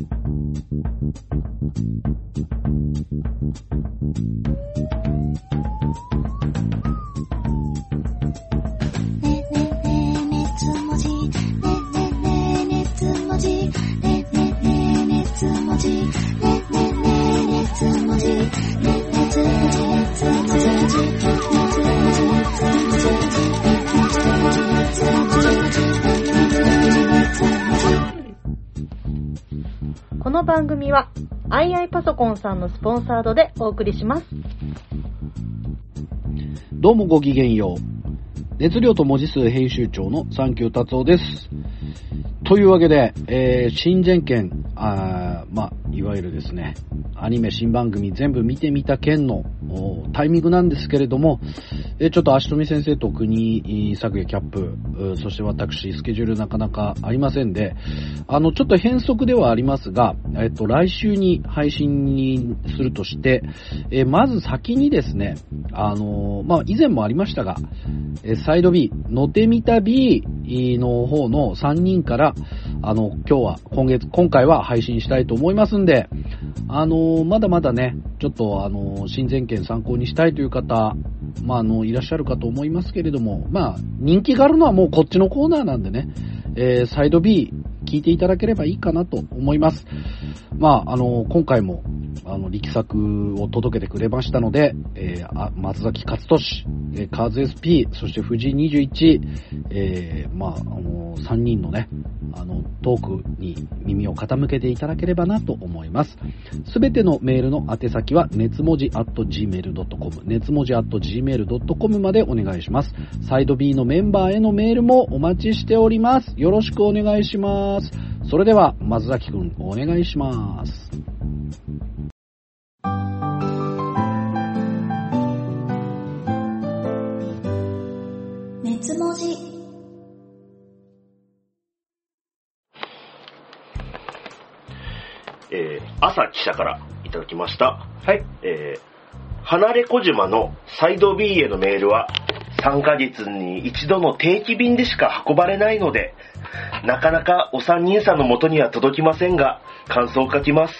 ねねねねつもじねねねねつもじねねねねつもじねねねねつもじこの番組は、アイアイパソコンさんのスポンサードでお送りします。どうもごきげんよう。熱量と文字数編集長のサンキュー達夫です。というわけで、えー、新前件、あまあ、いわゆるですね、アニメ新番組全部見てみた件のおタイミングなんですけれども、えーちょっと足富先生と国作やキャップ、そして私、スケジュールなかなかありませんで、あの、ちょっと変則ではありますが、えっと、来週に配信にするとして、えーまず先にですね、あのまあ、以前もありましたが、えーサイド B、のてみた B の方の3人から、あの、今日は、今月、今回は配信したいと思いますんで、あのまだまだね、ちょっとあのー新前件参考にしたいという方、まあ、あの、いらっしゃるかと思いますけれども、まあ、人気があるのはもうこっちのコーナーなんでね、えーサイド B 聞いていただければいいかなと思います。まあ、あの、今回も、あの、力作を届けてくれましたので、えーあ松崎勝利、えーカーズ SP、そして藤井21、えーまあ、あの、3人のね、あの、トークに耳を傾けていただければなと思います。すべてのメールの宛先は、熱文字 at gmail.com、熱文字 at gmail.com までお願いします。サイド B のメンバーへのメールもお待ちしております。よろしくお願いします。それでは、松崎くん、お願いします。熱文字えー、朝記者からいただきました。はい。えー、離れ小島のサイド B へのメールは、3ヶ月に一度の定期便でしか運ばれないので、なかなかお三人さんの元には届きませんが、感想を書きます。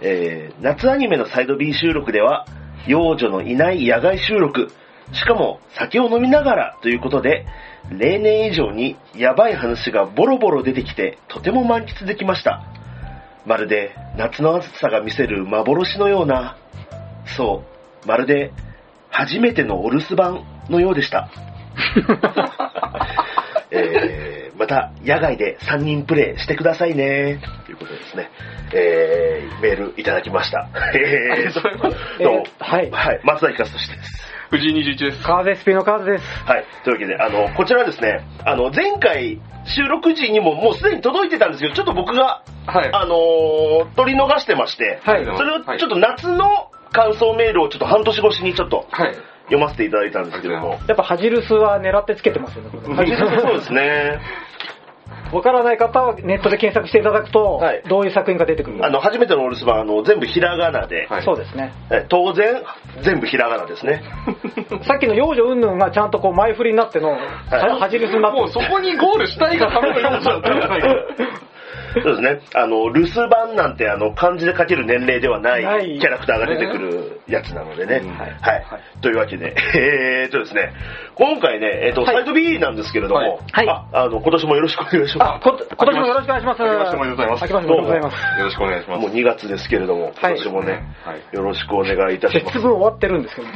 えー、夏アニメのサイド B 収録では、幼女のいない野外収録、しかも酒を飲みながらということで、例年以上にやばい話がボロボロ出てきて、とても満喫できました。まるで夏の暑さが見せる幻のような、そう、まるで初めてのお留守番のようでした。えー、また野外で3人プレイしてくださいね。ということでですね、えー、メールいただきました。えー、どう？も、えーはいはい、松崎勝利です。藤井21です。カーゼスピのカーズです。はい。というわけで、あの、こちらですね、あの、前回収録時にももうすでに届いてたんですけど、ちょっと僕が、はい。あのー取り逃してまして、はいそれをちょっと夏の感想メールをちょっと半年越しにちょっとはい。読ませていただいたんですけども。やっぱハジルスは狙ってつけてますよね。これそうですね。わからない方はネットで検索していただくと、はいどういう作品が出てくるあの、初めてのお留守番、あの、全部ひらがなで、はいそうですね。え当然、全部ひらがなですね。さっきの幼女云々がちゃんとこう前振りになっての、はハジルスになってるもうそこにゴールしたいがための要素だったんじゃないか。そうですね。あの、留守番なんて、あの、漢字で書ける年齢ではないキャラクターが出てくるやつなのでね。うんはい。はいというわけで、えーっとですね、今回ね、えーっと、はいサイド B なんですけれども、はいあ、あの、今年もよろしくお願いしまあ、こ今年もよろしくお願いします。明けましておめでとうございます明けましておめでとうございます。よろしくお願いしす。ます。もう2月ですけれども、今年もね、はい。よろしくお願いいたしま節す。分終わってるんですけどね。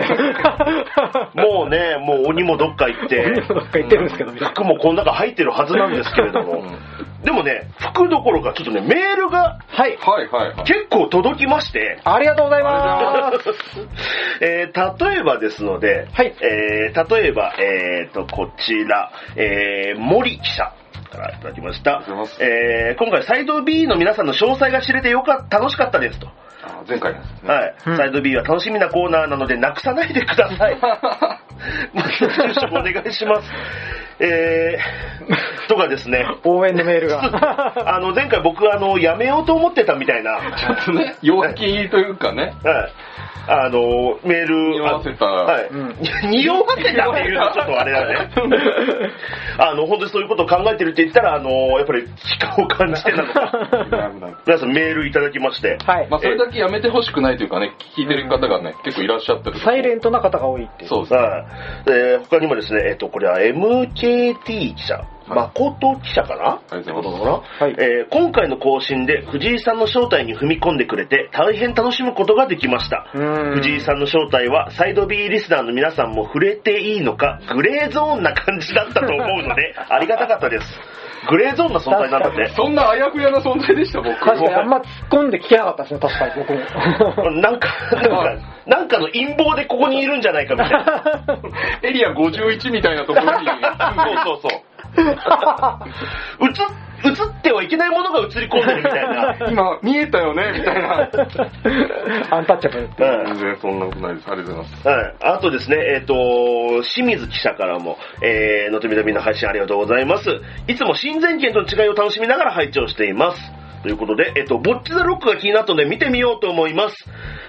もうね、もう鬼もどっか行って、どっか言ってるんですけど、服もこの中入ってるはずなんですけれども、でもね、服どころかちょっとね、メールがはい。はいはいはい。結構届きまして、ありがとうございます。えー例えばですので、はいえー例えば、えーと、こちら、えー森記者からいただきました。えー今回サイド B の皆さんの詳細が知れてよかった、楽しかったですと。あ前回ですね。はい、うんサイド B は楽しみなコーナーなのでなくさないでください。また住所お願いします。えー、とかですね。応援のメールが。あの、前回僕、あの、やめようと思ってたみたいな。ちょっとね、陽気というかね。はい。あの、メール、匂わせたはい。うん 匂わせたっていうのはちょっとあれだね。あの、本当にそういうことを考えてるって言ったら、あの、やっぱり期間を感じてなのか。皆さんメールいただきまして。はい。まあ、それだけやめてほしくないというかね、聞いてる方がね、結構いらっしゃってる。サイレントな方が多いっていう。そうですね。はい。えー他にもですね、えっ、と、これは MKT 記者、誠記者かな？ありがとうございますなはいえー今回の更新で藤井さんの正体に踏み込んでくれて大変楽しむことができました。うん藤井さんの正体はサイド B リスナーの皆さんも触れていいのかグレーゾーンな感じだったと思うので ありがたかったです。グレーゾーンな存在なんだって。そんなあやふやな存在でした、僕。確かにあんま突っ込んで聞けなかったですね、確かに僕も。なんか、なんか、なんかの陰謀でここにいるんじゃないかみたいな。エリア51みたいなところに。そうそうそう。映、映ってはいけないものが映り込んでるみたいな。今、見えたよねみたいな。アンタッチャブルって。うん全然そんなことないです。ありがとうございます。はい。あとですね、えっ、と、清水記者からも、えー、のとみのみの配信ありがとうございます。いつも新前県との違いを楽しみながら拝聴しています。ということで、えっ、と、ボッチザロックが気になったので見てみようと思います。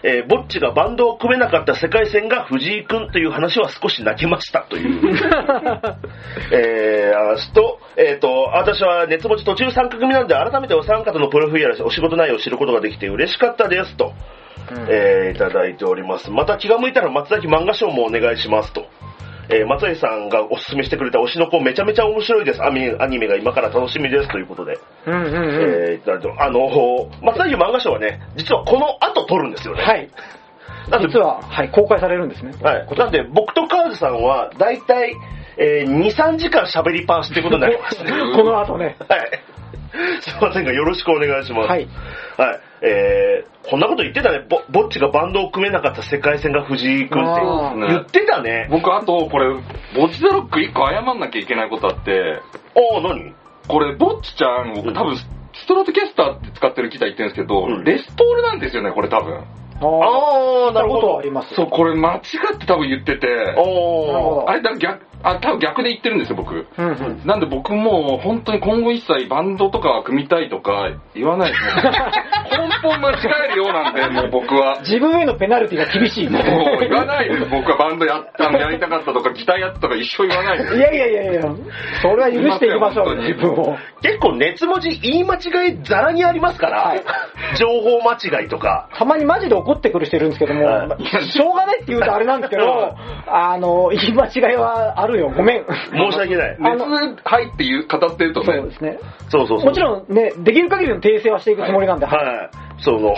えー、ボッチがバンドを組めなかった世界戦が藤井くんという話は少し泣けましたという。えー、あすと、えっ、と、私は熱持ち途中参加組なので改めてお三方のプロフィールやお仕事内容を知ることができて嬉しかったですと。えーいただいております。また気が向いたら松崎漫画賞もお願いしますと。えー松崎さんがおすすめしてくれた推しの子めちゃめちゃ面白いです。アニメアニメが今から楽しみですということで。うんうんうん。えーあの、松崎漫画賞はね、実はこの後撮るんですよね。はい。なんで実は、はい、公開されるんですね。はい。なんで、僕とカーズさんは、だいたい、えー2、3時間喋りっぱなしってことになりますね。この後ね。はい。すいませんが、よろしくお願いします。はい。はい。えー、こんなこと言ってたね。ぼ、ぼっちがバンドを組めなかった世界戦が藤井君ってあー言ってたね。僕、あと、これ、ボッチザロック1個謝んなきゃいけないことあって、おー、何？これ、ボッチちゃん、僕多分、ストラトキャスターって使ってる機体言ってるんですけど、うんレスポールなんですよね、これ多分。ああ、なるほどあ。ります。そう、これ間違って多分言ってて、おー。なるほどあれ、だから逆、あ、多分逆で言ってるんですよ、僕。うんうん。なんで僕もう本当に今後一切バンドとか組みたいとか言わないですね。根本間違えるようなんで、もう僕は。自分へのペナルティが厳しい。もう言わないです。僕はバンドやったのやりたかったとか、ギターやったとか一生言わないです。いやいやいやいや、それは許していきましょう、自分を。結構熱文字言い間違いざらにありますから、はい情報間違いとか。たまにマジで怒ってくる人いるんですけども、しょうがないって言うとあれなんですけど、あの、言い間違いはあるよ、ごめん。申し訳ない。熱入って言う語ってるとねそうで、すね。そうそうそう。もちろんね、できる限りの訂正はしていくつもりなんで、はいはい。その、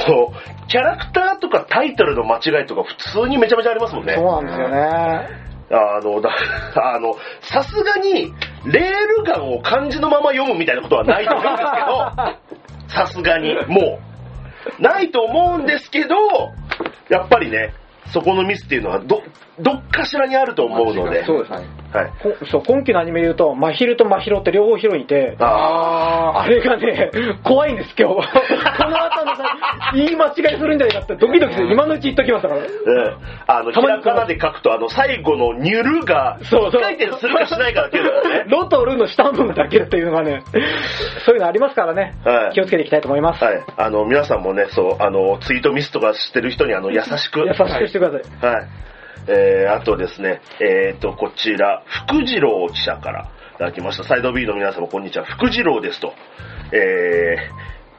キャラクターとかタイトルの間違いとか普通にめちゃめちゃありますもんね。そうなんですよね。あの、だ、あの、さすがに、レールガンを漢字のまま読むみたいなことはないと思うんですけど、さすがに、もう、ないと思うんですけど、やっぱりね、そこのミスっていうのは、ど、どっかしらにあると思うので、そうですね。はい。こそう今期のアニメで言うと、真昼と真宙って両方ヒロインいて、ああれがね、怖いんです、今日。この後のさ、言い間違いするんじゃないかってドキドキする。今のうち言っときますから。ーうん。あの、ひらがなで書くと、あの、最後のニュルが、そうそう書いてするかしないかだけだからね。ロとルの下の部分だけっていうのがね、そういうのありますからね、はい気をつけていきたいと思います。はい。あの、皆さんもね、そう、あの、ツイートミスとかしてる人に、あの、優しく。優しくしてください。はい。えー、あとですね、えーと、こちら、福次郎記者からいただきました。サイド B の皆様、こんにちは。福次郎ですと。え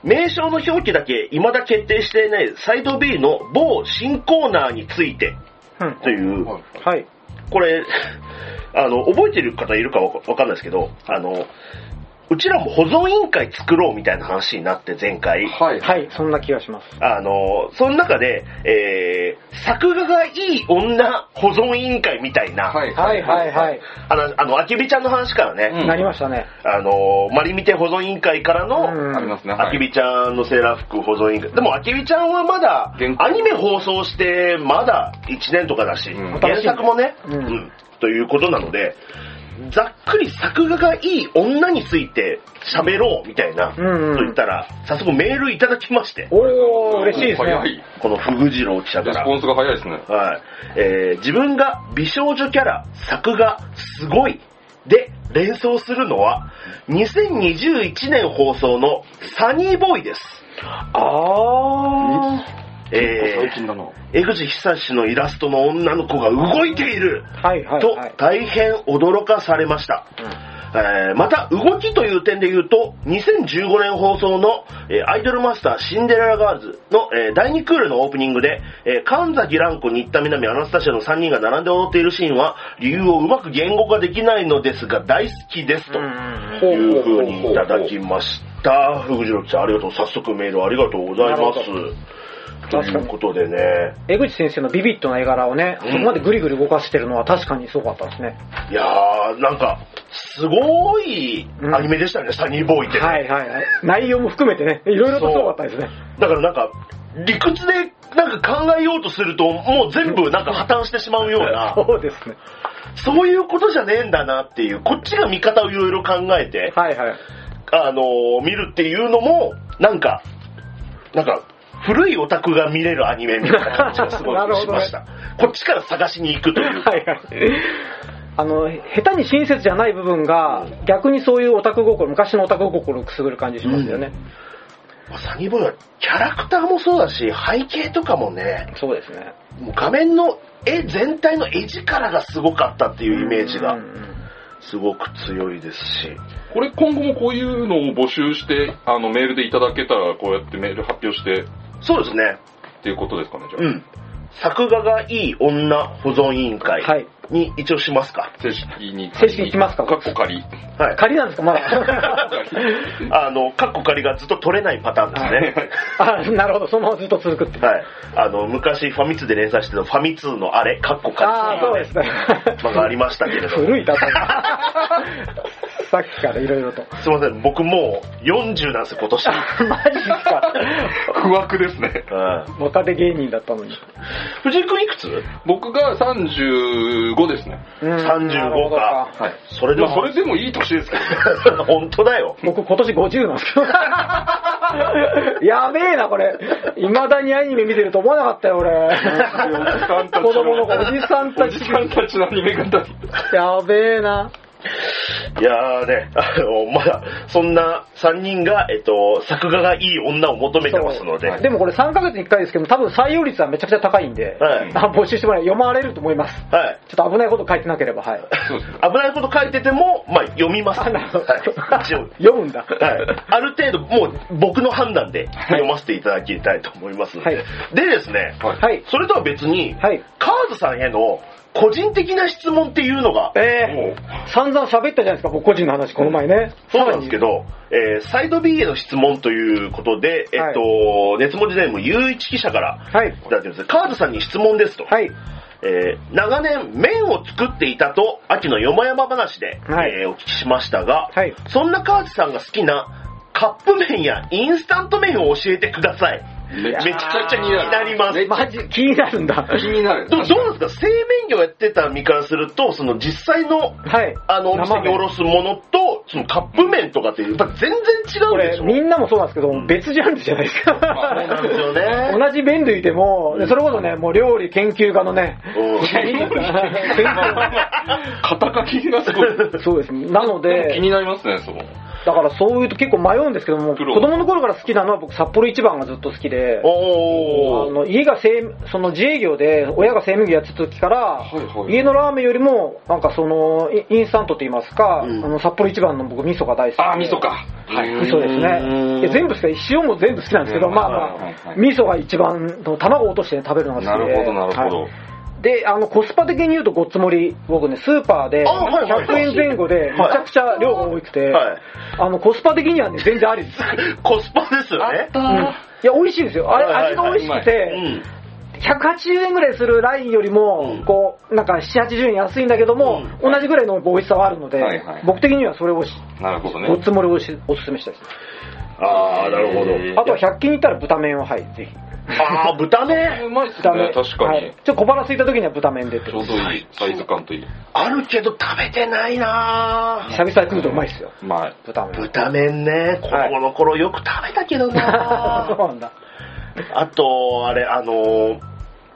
ー、名称の表記だけ未だ決定していないサイド B の某新コーナーについてうんという、はいはい。これ、あの、覚えてる方いるかわかわかんないですけど、あの、うちらも保存委員会作ろうみたいな話になって前回。はい。はい、そんな気がします。あの、その中で、えー、作画がいい女保存委員会みたいな、はい。はいはいはい。あの、あの、あきびちゃんの話からね、うんなりましたね。あの、マリミテ保存委員会からの、うんありますね。はいあきびちゃんのセーラー服保存委員会。でも、あきびちゃんはまだ原、稿アニメ放送して、まだ1年とかだし、うん原作もね、うんうんということなので、ざっくり作画がいい女について喋ろうみたいな、うんうんと言ったら、早速メールいただきまして、おー、嬉しいですね。早い。このフグ次郎記者からレス。ポンスが早いですね。はい。えー自分が美少女キャラ、作画、すごい、で連想するのは、2021年放送の Sonny Boy です。あえ最近だな。ー、江口寿史のイラストの女の子が動いているはいはいとはい。大変驚かされました。えーまた、動きという点で言うと、2015年放送の、えーアイドルマスターシンデレラガールズの、えー第2クールのオープニングで、えー神崎蘭子、新田美波、アナスタシアの3人が並んで踊っているシーンは、理由をうまく言語化できないのですが、大好きですと。ほいうふうにいただきました。福次郎記者、ありがとう。早速メールありがとうございます。と確かにいうことでね。江口先生のビビッドな絵柄をね、そこまでグリグリ動かしてるのは確かにすごかったですね。いやー、なんか、すごいアニメでしたね、サニーボーイってね。はいはいはい。内容も含めてね、いろいろとすごかったですね。だからなんか、理屈でなんか考えようとすると、もう全部なんか破綻してしまうような、そうですね。そういうことじゃねえんだなっていう、こっちが見方をいろいろ考えて、はいはい。あのー見るっていうのも、なんか、なんか、古いオタクが見れるアニメみたいな感じがすごい しました。こっちから探しに行くというか。はいはい。あの、下手に親切じゃない部分が、逆にそういうオタク心、昔のオタク心をくすぐる感じしますよね。サニーボーイはキャラクターもそうだし、背景とかもね、そうですね。もう画面の絵全体の絵力がすごかったっていうイメージがうんうんすごく強いですし。これ今後もこういうのを募集して、あの、メールでいただけたら、こうやってメール発表してっそうですね。ていうことですかね、じゃあ。うん。作画がいい女保存委員会はい。に一応しますか？正式に。正式に来ますか？かっこ仮。はい。仮なんですか？まだ。あの、カッコ仮がずっと取れないパターンですね。あ、なるほど。そのままずっと続くっていう。はい。あの、昔ファミ通で連載してたファミ通のあれ、カッコ仮ああ、そうですね。漫画ありましたけれども。古い例え。さっきからいろいろと。すいません、僕もう40なんですよ、今年。マジですか？不惑ですね。うん若手芸人だったのに。藤井君いくつ？僕が35ですね。うん35なるほどはい。それでも、まあ、それでもいい年ですけどね。本当だよ。僕今年50なんですけど。やべえな、これ。未だにアニメ見てると思わなかったよ、俺。子供の子、おじさんたちおじ。さんたちのアニメが大好きやべえな。いやーね、あの、まだ、そんな3人が、えっと、作画がいい女を求めてますので、でもこれ3ヶ月に1回ですけど、多分採用率はめちゃくちゃ高いんで、はいあ募集してもらえ読まれると思います。はい。ちょっと危ないこと書いてなければ、はい。危ないこと書いてても、まあ、読みます。はい。一応。読むんだ。はい。ある程度、もう僕の判断で読ませていただきたいと思いますので。はいでですね、はい。はい。それとは別に、はい。カーズさんへの個人的な質問っていうのが、えもうー、散々喋ったじゃないですか、僕個人の話、この前ね。そうなんですけど、えーサイド B への質問ということで、えっと、熱文字ネーム、ゆういち記者から。はい。いただいてるんです。カーズさんに質問ですと。はい。えー長年麺を作っていたと秋のよもやま話で、はいえーお聞きしましたが、はい。そんなカーズさんが好きなカップ麺やインスタント麺を教えてください。めめちゃくちゃ気になります。めマジ、気になるんだ。気になる。どうどうなんですか？製麺業やってた身からすると、その実際のはい。あのお店におろすものと、そのカップ麺とかってやっぱ全然違うでし、ょ？みんなもそうなんですけど、別ジャンルじゃないですか。まあそうなんですよね。同じ麺類でも、でそれこそね、もう料理研究家のね、うん 肩書きがすごい。そうです。なのでも気で、になりますね、その。だからそういうと結構迷うんですけども、子供の頃から好きなのは僕札幌一番がずっと好きで、あ。の家が製その自営業で親が製麺業やってた時から、はいはい。家のラーメンよりもなんかそのイインスタントと言いますか、うん。あの札幌一番の僕味噌が大好きで。あー、味噌か。はい。味噌ですね。全部好きで塩も全部好きなんですけど、うん。まあ味噌が一番卵を落として、食べるのが好きで。なるほど、なるほど。はい。であのコスパ的に言うとごっつ盛り僕ねスーパーであはいはい100円前後でめちゃくちゃ量が多くて、はいあのコスパ的にはね全然ありです、コスパですよね。うんいや美味しいですよあれ味が美味しくうて、ん。180円ぐらいするラインよりも、うんこう、なんか7、80円安いんだけども、う同じぐらいの美味しさはあるので、僕的にはそれをし、なるほどね。ごっつ盛りをしおすすめしたいです。あー、なるほど。えーあとは100均に行ったら豚麺は、はい、ぜひ。あー、豚麺うまいっす豚麺。ね、確かに。はいちょっと小腹空いた時には豚麺でってちょうどいい、サイズ感といい。あるけど食べてないな久々に食うとうまいっすよ、うまい。豚麺。豚麺ね、子供の頃よく食べたけど そうななんだ。あと、あれ、あのー、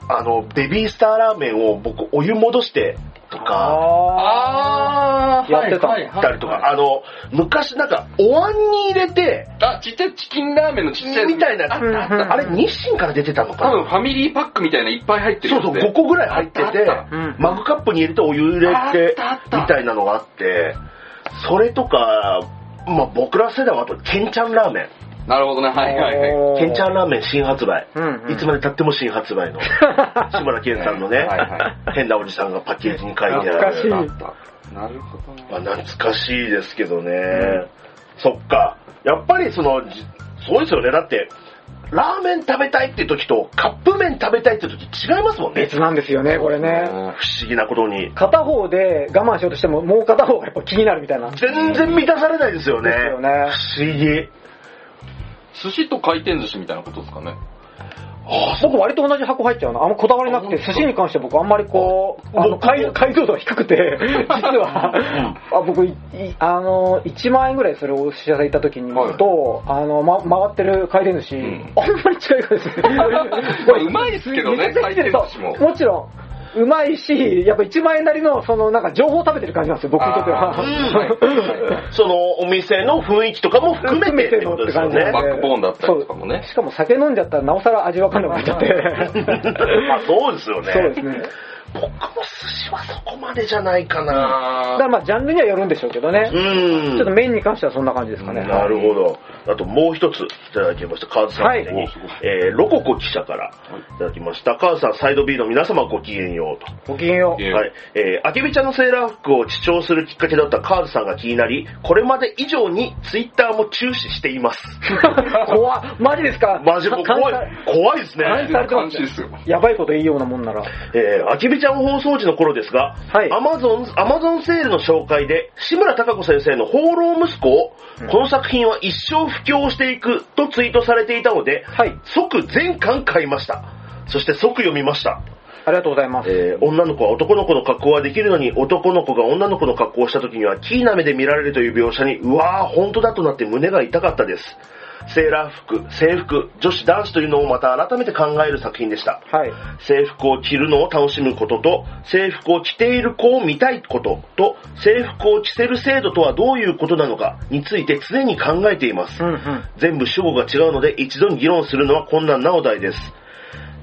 あの、ベビースターラーメンを僕、お湯戻してとか、ああー、やってたりとか、あの、昔なんか、お椀に入れて、あ、ちっちゃいチキンラーメンのちっちゃいみたいなやつ。あったあったあれ、日清から出てたのか多分なファミリーパックみたいないっぱい入ってるそうそう、やつで5個ぐらい入っててマグカップに入れてお湯入れあてったあっ、た。みたいなのがあって、それとか、まあ僕ら世代はあと、ケンちゃんラーメン。なるほどね、はいはいはい。ケンちゃんラーメン新発売。うんうんいつまで経っても新発売の。志村けんさんのね、はいは変なおじさんがパッケージに書いてある。懐かしいあったなるほどね。まあ、懐かしいですけどね、そっか。やっぱりその、じそうですよね。だって、ラーメン食べたいって時と、カップ麺食べたいって時違いますもんね。別なんですよね、これね。不思議なことに。片方で我慢しようとしても、もう片方がやっぱ気になるみたいな。全然満たされないですよね。ですよね不思議。寿司と回転寿司みたいなことですかね。僕割と同じ箱入っちゃうの。あんまこだわりなくて、寿司に関して僕あんまりこう、あの、解解像度が低くて、実は、あ僕、いいあの、1万円ぐらいするお寿司屋さん行った時にはいと、あの、ま、回ってる回転寿司、んあんまり違いがですね。まあうまいですけどね回転寿司ももちろん。うまいし、やっぱ1万円なりの、その、なんか情報を食べてる感じなんですよ、僕にとっては。そのお店の雰囲気とかも含めてってことですよね。バックボーンだったりとかもねしかも酒飲んじゃったらなおさら味わかんなくなっちゃって。まあそうですよね。そうですね。僕も寿司はそこまでじゃないかだかな。らまあ、ジャンルにはよるんでしょうけどね。うん。ちょっと麺に関してはそんな感じですかね。なるほど。あともう一ついただきました。カーズさんはいえーロココ記者からいただきました。カーズさん、サイド B の皆様ごきげんようと。ごきげんよう。えーはい。えー、アケビちゃんのセーラー服を視聴するきっかけだったカーズさんが気になり、これまで以上にツイッターも注視しています。怖っマジですか？マジ怖い怖いですね。やばいこと言いようなもんなら。えー、アキビちゃん放送時の頃ですが、はいアマゾン、アマゾンセールの紹介で、志村貴子先生の放浪息子を、この作品は一生布教していくとツイートされていたので、はい。即全巻買いました。そして即読みました。ありがとうございます。えー女の子は男の子の格好はできるのに、男の子が女の子の格好をした時には、キーな目で見られるという描写に、うわー、本当だとなって胸が痛かったです。セーラー服、制服、女子男子というのをまた改めて考える作品でした。はい。制服を着るのを楽しむことと、制服を着ている子を見たいことと、制服を着せる制度とはどういうことなのかについて常に考えています。うんうん。全部主語が違うので一度に議論するのは困難なお題です。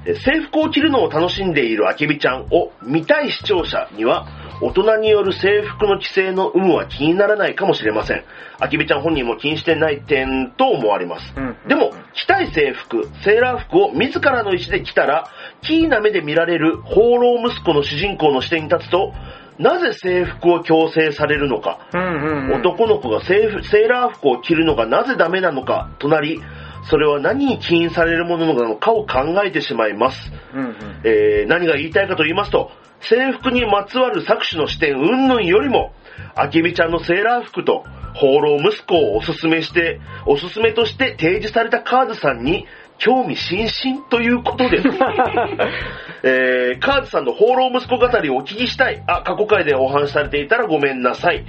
え制服を着るのを楽しんでいるあけびちゃんを見たい視聴者には、大人による制服の規制の有無は気にならないかもしれません。あけびちゃん本人も気にしてない点と思われます。うんでも、着たい制服、セーラー服を自らの意思で着たら、キーな目で見られる放浪息子の主人公の視点に立つと、なぜ制服を強制されるのか、うんうんうん。男の子がセーフセーラー服を着るのがなぜダメなのかとなり、それは何に起因されるものなのかを考えてしまいます。うんうん。えー何が言いたいかと言いますと、制服にまつわる搾取の視点云々よりも、あけびちゃんのセーラー服と放浪息子をおすすめして、おすすめとして提示されたカーズさんに興味津々ということです。えーカーズさんの放浪息子語りをお聞きしたい。あ、過去回でお話しされていたらごめんなさい。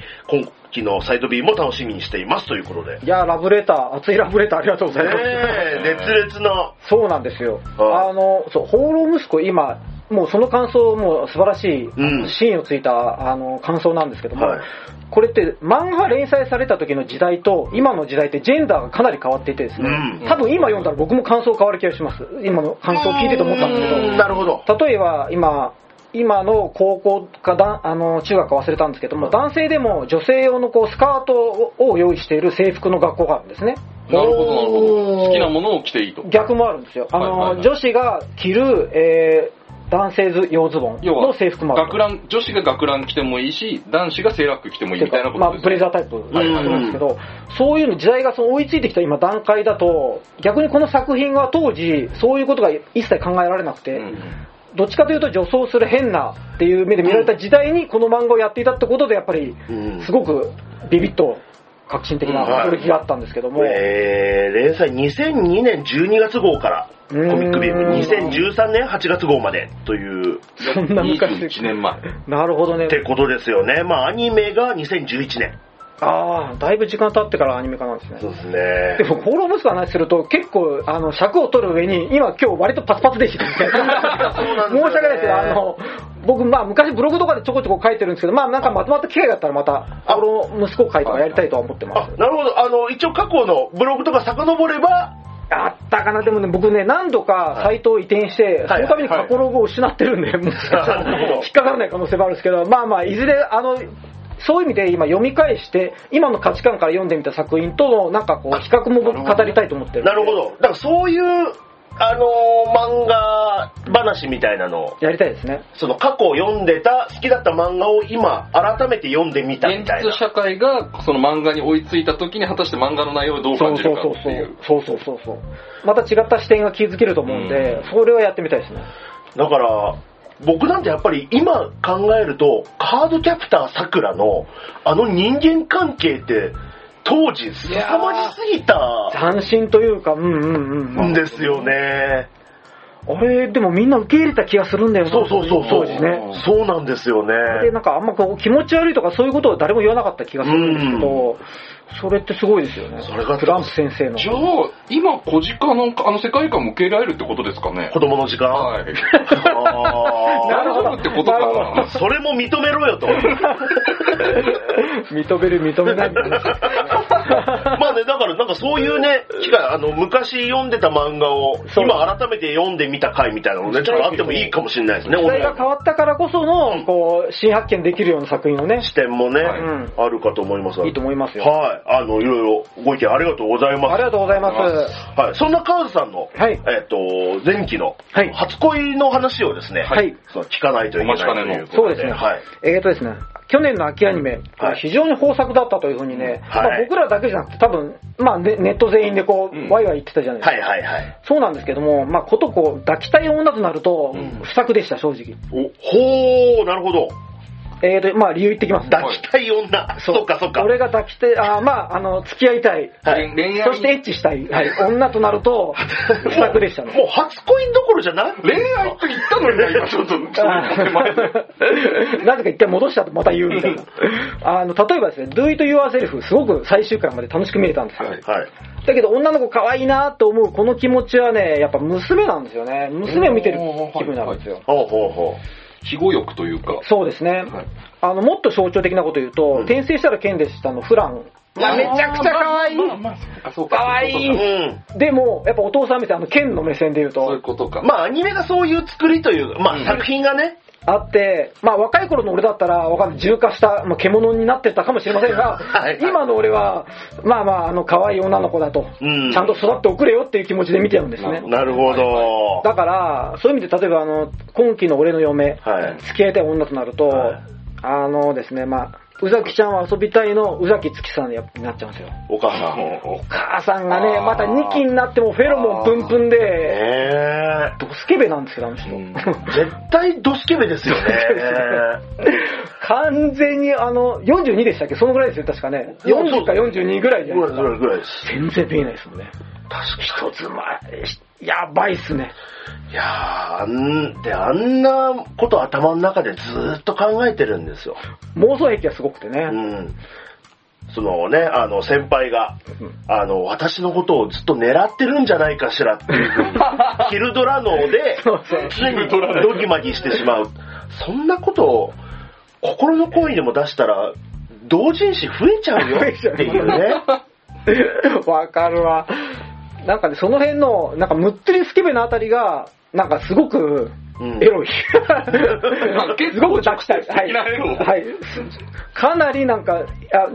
今期のサイド B も楽しみにしていますということで。ねいや、ラブレター、熱いラブレターありがとうございます。え、熱烈な。そうなんですよ。はいあの、そう、放浪息子、今、もうその感想も素晴らしい、うんシーンをついたあの感想なんですけども、はいこれって漫画連載された時の時代と今の時代ってジェンダーがかなり変わっていてですね、うん多分今読んだら僕も感想変わる気がします。今の感想を聞いてて思ったんですけど、うんなるほど。例えば今、今の高校かだあの中学か忘れたんですけども、男性でも女性用のこうスカートを用意している制服の学校があるんですね。なるほど、なるほど。好きなものを着ていいと。逆もあるんですよ。あの、はいはいはい女子が着る、えー男性用ズボン要はの制服もある。学ラン、女子が学ラン着てもいいし、男子がセーラー服着てもいいみたいなことまあ、ですブレザータイプなんですけど、そういうの時代がその追いついてきた今段階だと、逆にこの作品は当時、そういうことが一切考えられなくて、うんどっちかというと女装する変なっていう目で見られた時代にこの漫画をやっていたってことで、やっぱりうんすごくビビッと革新的なはい驚きがあったんですけども、えー、連載2002年12月号から、コミックビームうーん2013年8月号までという、そんな昔21年前。なるほどねっ。てことですよね。まあ、アニメが2011年。ああ、だいぶ時間経ってからアニメ化なんですね。そうですでね。も、放浪息子の話すると、結構、あの、尺を取る上に、今、今日割とパツパツでしたみ 申し訳ないですけど、あの、僕、まあ昔ブログとかでちょこちょこ書いてるんですけど、まあなんかまとまった機会があったらまた、あ俺の息子会とかやりたいとは思ってまあす。、なるほど。あの、一応過去のブログとか遡れば、あったかな、でもね、僕ね、何度かサイトを移転して、はいそのために過去ログを失ってるんで、もう 引っかからない可能性もあるんですけど、まあまあ、いずれ、あの、そういう意味で今読み返して、今の価値観から読んでみた作品とのなんかこう、比較も僕語りたいと思ってるなるほど。だからそういう、あのー漫画話みたいなのを、やりたいですね。その過去読んでた、好きだった漫画を今、改めて読んでみたみ現たいな実。社会がその漫画に追いついた時に果たして漫画の内容をどうそう感じるかそうそうっていう。そう。そうそうそうそう。また違った視点が気づけると思うんで、それはやってみたいですね。だから、僕なんてやっぱり今考えると、カードキャプターさくらの、あの人間関係って、当時、凄まじすぎた斬新というか、うんうんうんうんん。ですよね。あれ、でもみんな受け入れた気がするんだよな。そうそうそうそう。当時ね。そうなんですよね。で、なんかあんまこう気持ち悪いとかそういうことを誰も言わなかった気がするんですけど、それってすごいですよね。それがトランプ先生の。じゃあ、今、小鹿のあの世界観も受け入れられるってことですかね子供の時間。はい。あなるほどってことかななーそれも認めろよと。認める認めないみたいな。まあね、だからなんかそういうね、機会、あの、昔読んでた漫画を、今改めて読んでみた回みたいなのね、ちょっとあってもいいかもしれないですね、時代が変わったからこその、こう、新発見できるような作品をね、視点もね、はいうんあるかと思いますいいと思いますよ。はい。あの、いろいろご意見ありがとうございます。ありがとうございます。はい。そんなカーズさんの、はいえっ、と、前期のはい初恋の話をですね、はいそう聞かないといけないということで。そうですね。はい。えーとですね、去年の秋アニメ、はい非常に豊作だったというふうにね、はいまあ、僕らだけじゃなくて多分、まあね、ネット全員でこう、うんワイワイ言ってたじゃないですか。はいはいはい。そうなんですけども、まあ、ことこう、抱きたい女となると、不作でした、正直。お、ほー、なるほど。えーと、まあ、理由言ってきます。抱きたい女。そっかそっか。俺が抱きたい、あーまあ、あの、付き合いたい。はい恋愛そしてエッチしたい。はい。女となると、不作でしたね。もう初恋どころじゃなく恋愛って言ったのにな、今 ちょっと、ちょっと前で。なぜか一回戻したとまた言うみたいな。あの、例えばですね、Do It Yourself、すごく最終回まで楽しく見れたんですよ。はいはい。だけど女の子可愛いなと思うこの気持ちはね、やっぱ娘なんですよね。娘を見てる気分になるんですよ。ほうほうほ庇護欲というか。そうですね。あの、もっと象徴的なこと言うと、うん転生したら剣でしたのフラン。まあめちゃくちゃ可愛い。まあまあ、そうか、そうか。可愛いう。うん。でも、やっぱお父さんみたいなあの剣の目線で言うそういうと、ことか。まあアニメがそういう作りという、まあうん作品がね、あって、まあ若い頃の俺だったら、わかんない、重化した、まあ、獣になってたかもしれませんが はい、今の俺は、まあまあ、あの、可愛い女の子だと、うんちゃんと育っておくれよっていう気持ちで見てるんですね。なるほど。だから、そういう意味で、例えば、あの、今期の俺の嫁、はい付き合いたい女となると、はいあのですね、まあ、宇崎ちゃんは遊びたいの宇崎月さんになっちゃうんですよ。お母さん。お母さんがねまた2期になってもフェロモンプンプンで、えドスケベなんですよ、あの人。うんー、絶対ドスケベですよね。完全に、あの、42でしたっけ？そのぐらいですよ、確かね。40か42ぐらいじゃないですか。ぐらいぐらいです。全然見えないですもんね。確か一つ前、やばいっすね。に。いやー、あん、で、あんなこと頭の中でずーっと考えてるんですよ。妄想癖がすごくてね。うん。そのね、あの、先輩が、あの、私のことをずっと狙ってるんじゃないかしらっていうふうに、ヒルドラ脳でそうそう、常にドギマギしてしまう。そんなことを、心の声でも出したら、同人誌増えちゃうよっていうね。わかるわ。なんかね、その辺の、なんかムッツリスケベなあたりが、なんかすごく、うんエロい。結すごく抱きはい。はい。かなりなんか、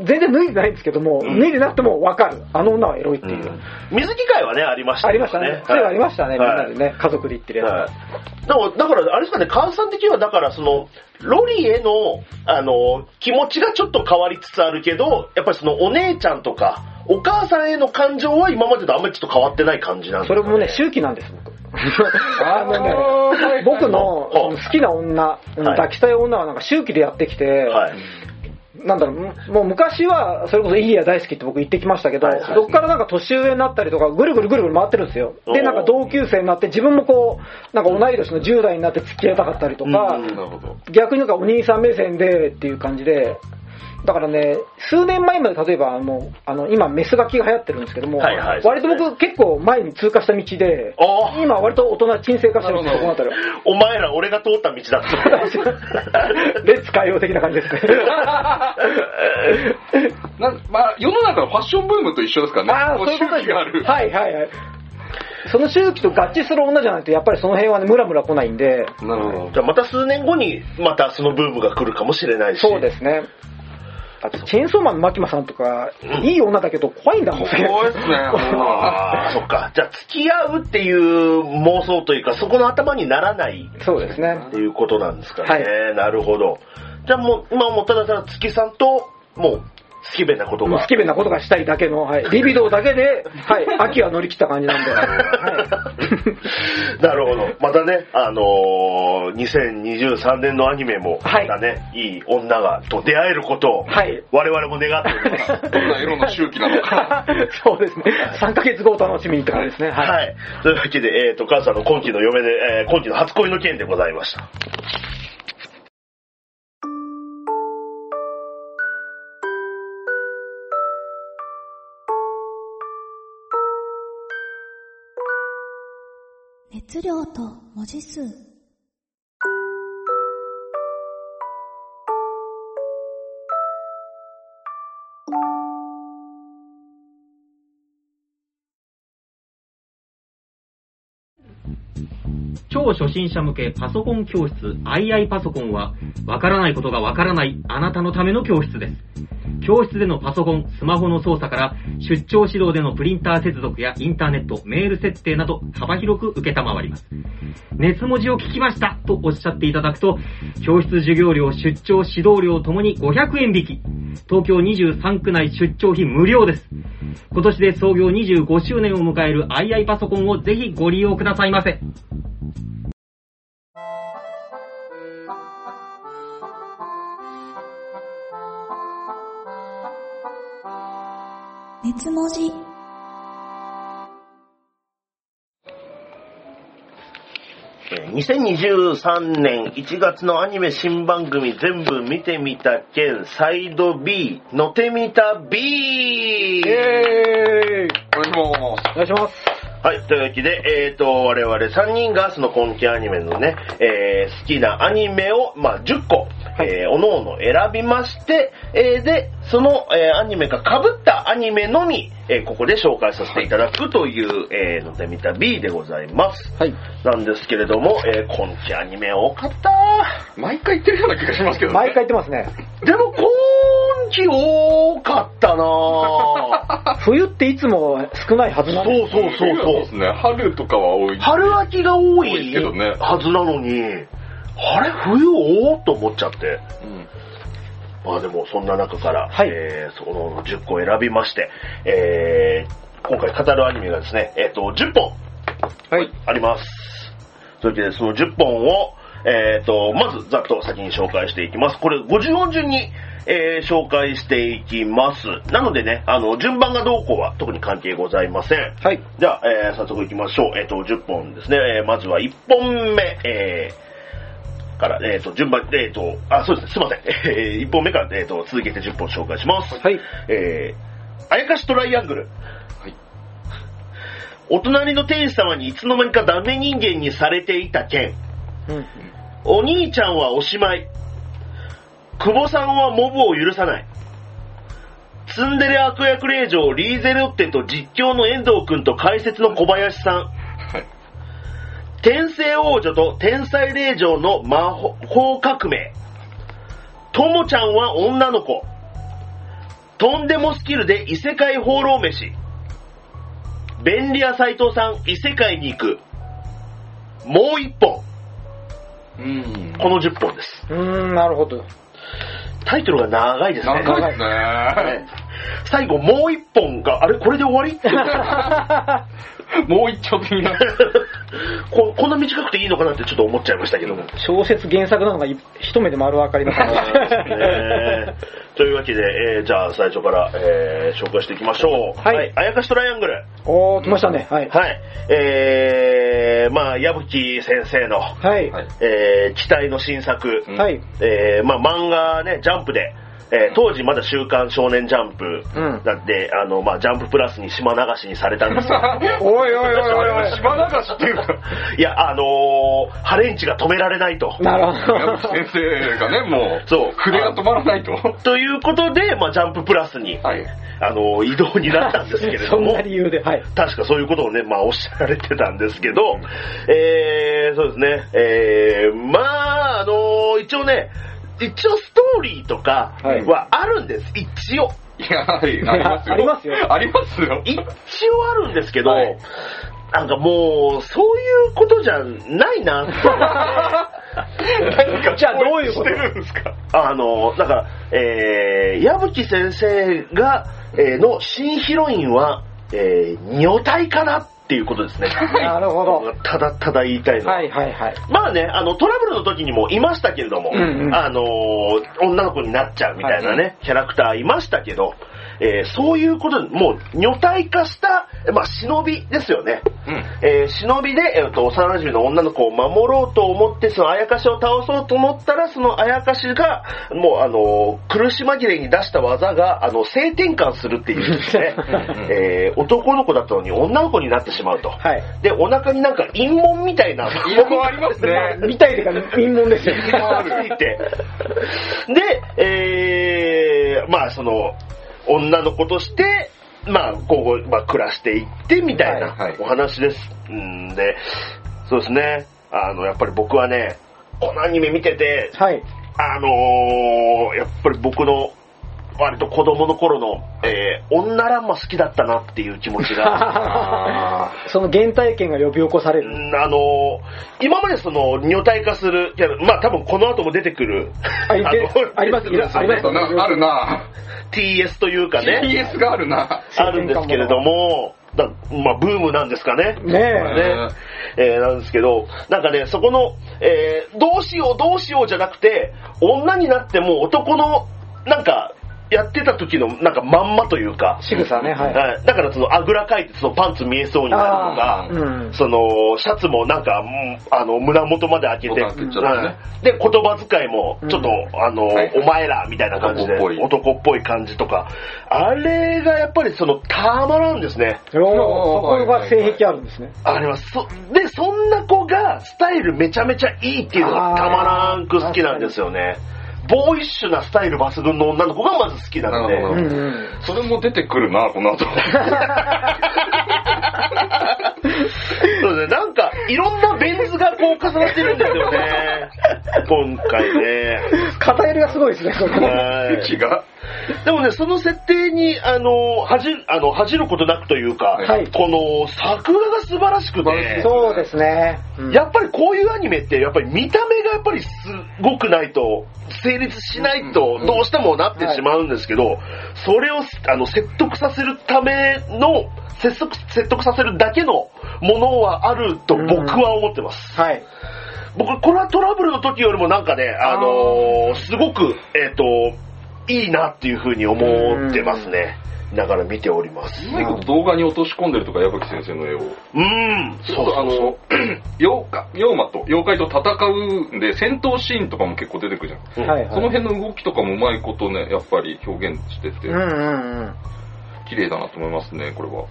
全然脱いでないんですけども、ん脱いでなくてもわかる。あの女はエロいっていう。水着会はね、ありましたありましたね。そういうのありましたね、みんなでね。ね。家族で行ってるやつ。はい。だから、だからあれですかね、川さん的には、だから、その、ロリへの、あの、気持ちがちょっと変わりつつあるけど、やっぱりその、お姉ちゃんとか、お母さんへの感情は今までとあんまりちょっと変わってない感じなんですか、それもね、周期なんです、僕。あのねはい、僕の好きな女、抱きたい女はなんか周期でやってきて、はい。なんだろう、もう昔は、それこそイギア大好きって僕言ってきましたけど、はいはいそこからなんか年上になったりとか、ぐるぐるぐるぐる回ってるんですよ。で、なんか同級生になって、自分もこう、なんか同い年の10代になって付き合いたかったりとか、うん。逆になんかお兄さん目線でっていう感じで、だからね、数年前まで例えば、もう、あの、今、メスガキが流行ってるんですけども、はいはい割と僕結構前に通過した道で、今割と大人沈静化してるんですよ、この辺りは。お前ら俺が通った道だった。レッツ海洋的な感じですね。なまあ、世の中のファッションブームと一緒ですからね。ああ、こそういうことです周期がある。はいはいはい。その周期と合致する女じゃないと、やっぱりその辺はね、ムラムラ来ないんで、なるほど。じゃあまた数年後にまたそのブームが来るかもしれないし。そうですね。だって、チェーンソーマンのマキマさんとか、うんいい女だけど怖いんだもんね。怖いですね。ああ、そっか。じゃあ付き合うっていう妄想というか、そこの頭にならないそうですねっ。ていうことなんですかね。はなるほど。じゃあもう、今もうただただ月さんと、もう、スキベなことが。もうスケベなことがしたいだけの、はい、リビドーだけで、はい、秋は乗り切った感じなんで。はい なるほど。またね、あのー、2023年のアニメも、まはいたね、い、い女が、と出会えることを、はい。我々も願っております。どんな色の周期なのか。そうですね。3ヶ月後お楽しみにって感じですね。はい。はい。というわけで、えっ、と、母さんの今期の嫁で、えー今期の初恋の件でございました。質量と文字数。超初心者向けパソコン教室 II パソコンは、わからないことがわからないあなたのための教室です。教室でのパソコン、スマホの操作から、出張指導でのプリンター接続やインターネット、メール設定など幅広く受けたまわります。熱文字を聞きましたとおっしゃっていただくと、教室授業料、出張指導料ともに500円引き。東京23区内出張費無料です。今年で創業25周年を迎える II パソコンをぜひご利用くださいませ。熱文字えー2023年1月のアニメ新番組全部見てみた件サイド B、のてみた B! イェーイお願いします。お願いします。はい、というわけで、えっ、と、我々3人がその今季アニメのね、えー好きなアニメを、まあ、10個、はいえーおのおの選びまして、えーで、その、えーアニメが被ったアニメのみ、えーここで紹介させていただくという、えーのでみた B でございます。はい。なんですけれども、えー今期アニメ多かった毎回言ってるような気がしますけどね。毎回言ってますね。でも今期多かったな 冬っていつも少ないはずなんですそうそうそうそうそうで。すね。春とかは多い。春秋が多多いいけどねはずなのに、あれ？冬？多っと思っちゃって。うんまあでもそんな中から、はいえーその10個選びまして、えー今回語るアニメがですね、えっ、と、10本はい。あります。というわけでその10本を、えっ、と、まずざっと先に紹介していきます。これ50音順に、えー紹介していきます。なのでね、あの、順番がどうこうは特に関係ございません。はい。じゃあ、えー早速行きましょう。えっ、と、10本ですね。えーまずは1本目、えーから、えっ、と、順番、えっ、と、あ、そうですね、すいません。え1本目から、えっ、と、続けて10本紹介します。はい。えー、あやかしトライアングル。はい。お隣の天使様にいつの間にかダメ人間にされていた件。うん。お兄ちゃんはおしまい。久保さんはモブを許さない。ツンデレ悪役令嬢リーゼロッテと実況の遠藤くんと解説の小林さん。はい。天聖王女と天才令嬢の魔法革命。ともちゃんは女の子。とんでもスキルで異世界放浪飯。便利屋斎藤さん異世界に行く。もう一本。うん。この10本です。うーん、なるほど。タイトルが長いですね。長いですね。はい最後もう一本が、あれ？これで終わり？っ てもう一丁的な。ここんな短くていいのかなってちょっと思っちゃいましたけども。小説原作なのがい一目で丸分かりますというわけで、えーじゃあ最初から、えー紹介していきましょう。はいあやかしトライアングル。おー、来ましたね。はい。はい。えー、まあ、矢吹先生の、はい。はい。えー、期待の新作。うんはい。えー、まあ、漫画ね、ジャンプで、えー当時まだ週刊少年ジャンプうんだって、あの、まあ、ジャンププラスに島流しにされたんですよ。お いおいおいおいおい。島流しっていうか、いや、あのーハレンチが止められないと。なるほど。先生がね、もう、そう筆が止まらないと。ということで、まあ、ジャンププラスに、はい。あのー移動になったんですけれども そんな、理由で、はい。確かそういうことをね、まあ、おっしゃられてたんですけど、えー、そうですね、えー、まあ、あのー一応ね、一応ストーリーとかはいはあるんです、一応。いや、はりますよ。ありますよありますよ。一応あるんですけど、はいなんかもう、そういうことじゃないな。何 かじゃあどういうことしてるんですか？あの、だから、えー、矢吹先生が、えーの新ヒロインは、えー、女体かなっていうことですね。なるほど。ただただ言いたいのは。はいはいはい。まあね、あの、トラブルの時にもいましたけれども、うんうんあのー女の子になっちゃうみたいなね、キャラクターいましたけど、えーそういうことで、もう、女体化した、まあ、忍びですよね。うん。えー忍びで、えーと、幼馴染の女の子を守ろうと思って、そのあやかしを倒そうと思ったら、そのあやかしが、もう、あのー苦し紛れに出した技が、あの、性転換するっていうですね、えー男の子だったのに女の子になってしまうと。はい。で、お腹になんか陰紋みたいな。陰謀ありますね。見たいというか、陰謀ですよ。がついて。で、えー、まあその、女の子として、まあ今後、まあ暮らしていってみたいはいはないお話です。んで、そうですね、あの、やっぱり僕はね、このアニメ見てて、はい。あのー、やっぱり僕の、割と子供の頃の、えー、女ランマ好きだったなっていう気持ちが、その原体験が呼び起こされる。うんあのー今までその、女体化する、いや、まあ多分この後も出てくる、あいけのありますあります。なあるな。TS というかね、TS があるな。あるんですけれども、だまあブームなんですかね。ねえ。ね。えーなんですけど、なんかね、そこの、えーどうしようどうしようじゃなくて、女になっても男の、なんか、やってた時のなんかまんまというか、仕草ね、はい。はいだからそのあぐらかいてそのパンツ見えそうになるとかうんそのシャツもなんか、うんあの胸元まで開けて、ボタン開けちゃってねはいで、言葉遣いもちょっと、あの、はいお前らみたいな感じで男っぽい男っぽい感じとか、あれがやっぱりそのたまらんですね。そこが性癖あるんですね。あります。そで、そんな子がスタイルめちゃめちゃいいっていうのがたまらんく好きなんですよね。ボーイッシュなスタイル抜群の女の子がまず好きなので。なるほどうんうん。それも出てくるな、この後。そうですね、なんか、いろんなベン図がこう重なってるんですよね。今回ね。偏りがすごいですね、これね。はい気が。でもね、その設定に、あの、恥じ、あの、恥じることなくというか、はい。この作画が素晴らしくて、そうですね。うん。やっぱりこういうアニメって、やっぱり見た目がやっぱりすごくないと、成立しないと、どうしてもなってしまうんですけど、それをあの説得させるための、説得説得させるだけのものはあると僕は思ってます。はい。僕、これはトラブルの時よりもなんかね、あのー。すごく、えっ、と、いいなっていうふうに思ってますね。だから見ております。うまいこと動画に落とし込んでるとか、矢吹先生の絵を。うん、そうそう、あの、妖怪、妖魔と、妖怪と戦うんで、戦闘シーンとかも結構出てくるじゃん。はいはい。その辺の動きとかもうまいことね、やっぱり表現しててうん、うん綺麗だなと思いますね、これは。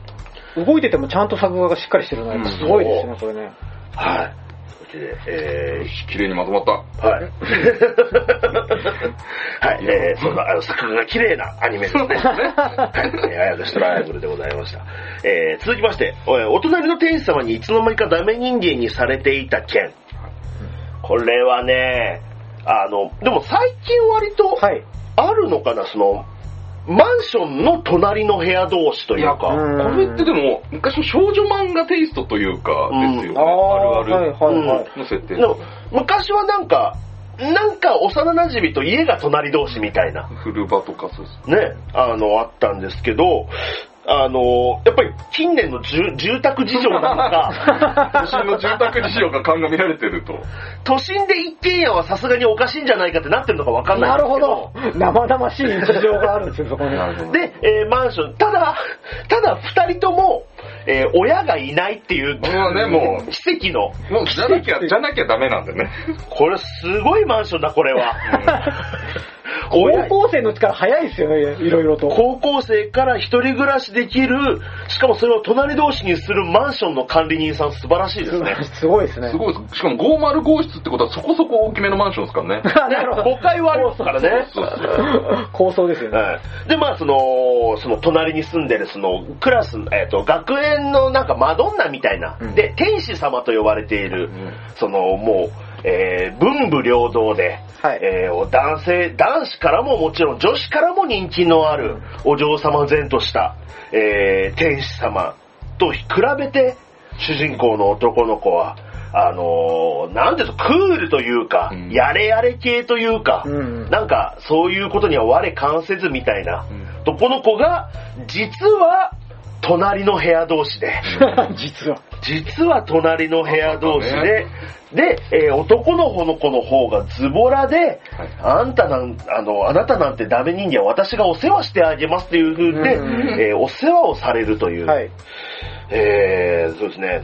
うん。動いててもちゃんと作画がしっかりしてるのはやっぱすごいですね、これね。はい。で、え綺麗にまとまった。ー、はい。はい、えー、そんな、あの、作画が綺麗なアニメですね。はい、えー、あやかしトライアングルでございました。えー、続きまして、おお隣の天使様にいつの間にかダメ人間にされていた件。これはね、あの、でも最近割と、はい。あるのかな、その、マンションの隣の部屋同士というか。うんこれってでも、昔の少女漫画テイストというか、ですよね。あああるあるはいはいはい。の設定でも昔はなんか、なんか幼馴染と家が隣同士みたいな、古場とかそうです。ね、あの、あったんですけど、あの、やっぱり近年の住住宅事情なのか、都心の住宅事情が鑑みられてると。都心で一軒家はさすがにおかしいんじゃないかってなってるのかわかんないなんるですけほど。生々しい事情があるんですよ、そこに。で、えーマンション、ただ、ただ二人とも、えー親がいないっていう、これはねもう奇跡の、もう、じゃなきゃ、じゃなきゃダメなんでね。これすごいマンションだ、これは。高校生のうちから早いですよね、いろいろと。高校生から一人暮らしできる、しかもそれを隣同士にするマンションの管理人さん素晴らしいですね。すごいですね。すごいです。しかも505室ってことはそこそこ大きめのマンションですからね。あ なるほど。5階はありますからね。そうそう構想ですよね。はい。で、まあ、その、その隣に住んでる、その、クラス、えっ、と、学園のなんかマドンナみたいな、うんで、天使様と呼ばれている、んその、もう、えー文武両道で、はい。えー男性、男子からももちろん女子からも人気のある、お嬢様前とした、えー天使様と比べて、主人公の男の子は、あのーなんていうの、クールというか、うん。やれやれ系というか、うん。なんか、そういうことには我関せずみたいな、うん。とこの子が、実は、隣の部屋同士で、実は。実は隣の部屋同士で、で、えー男の子の子の方がズボラで、はい。あんたなん、あの、あなたなんてダメ人間、私がお世話してあげますっていう風で、うんえーお世話をされるという、はい。えーそうですね。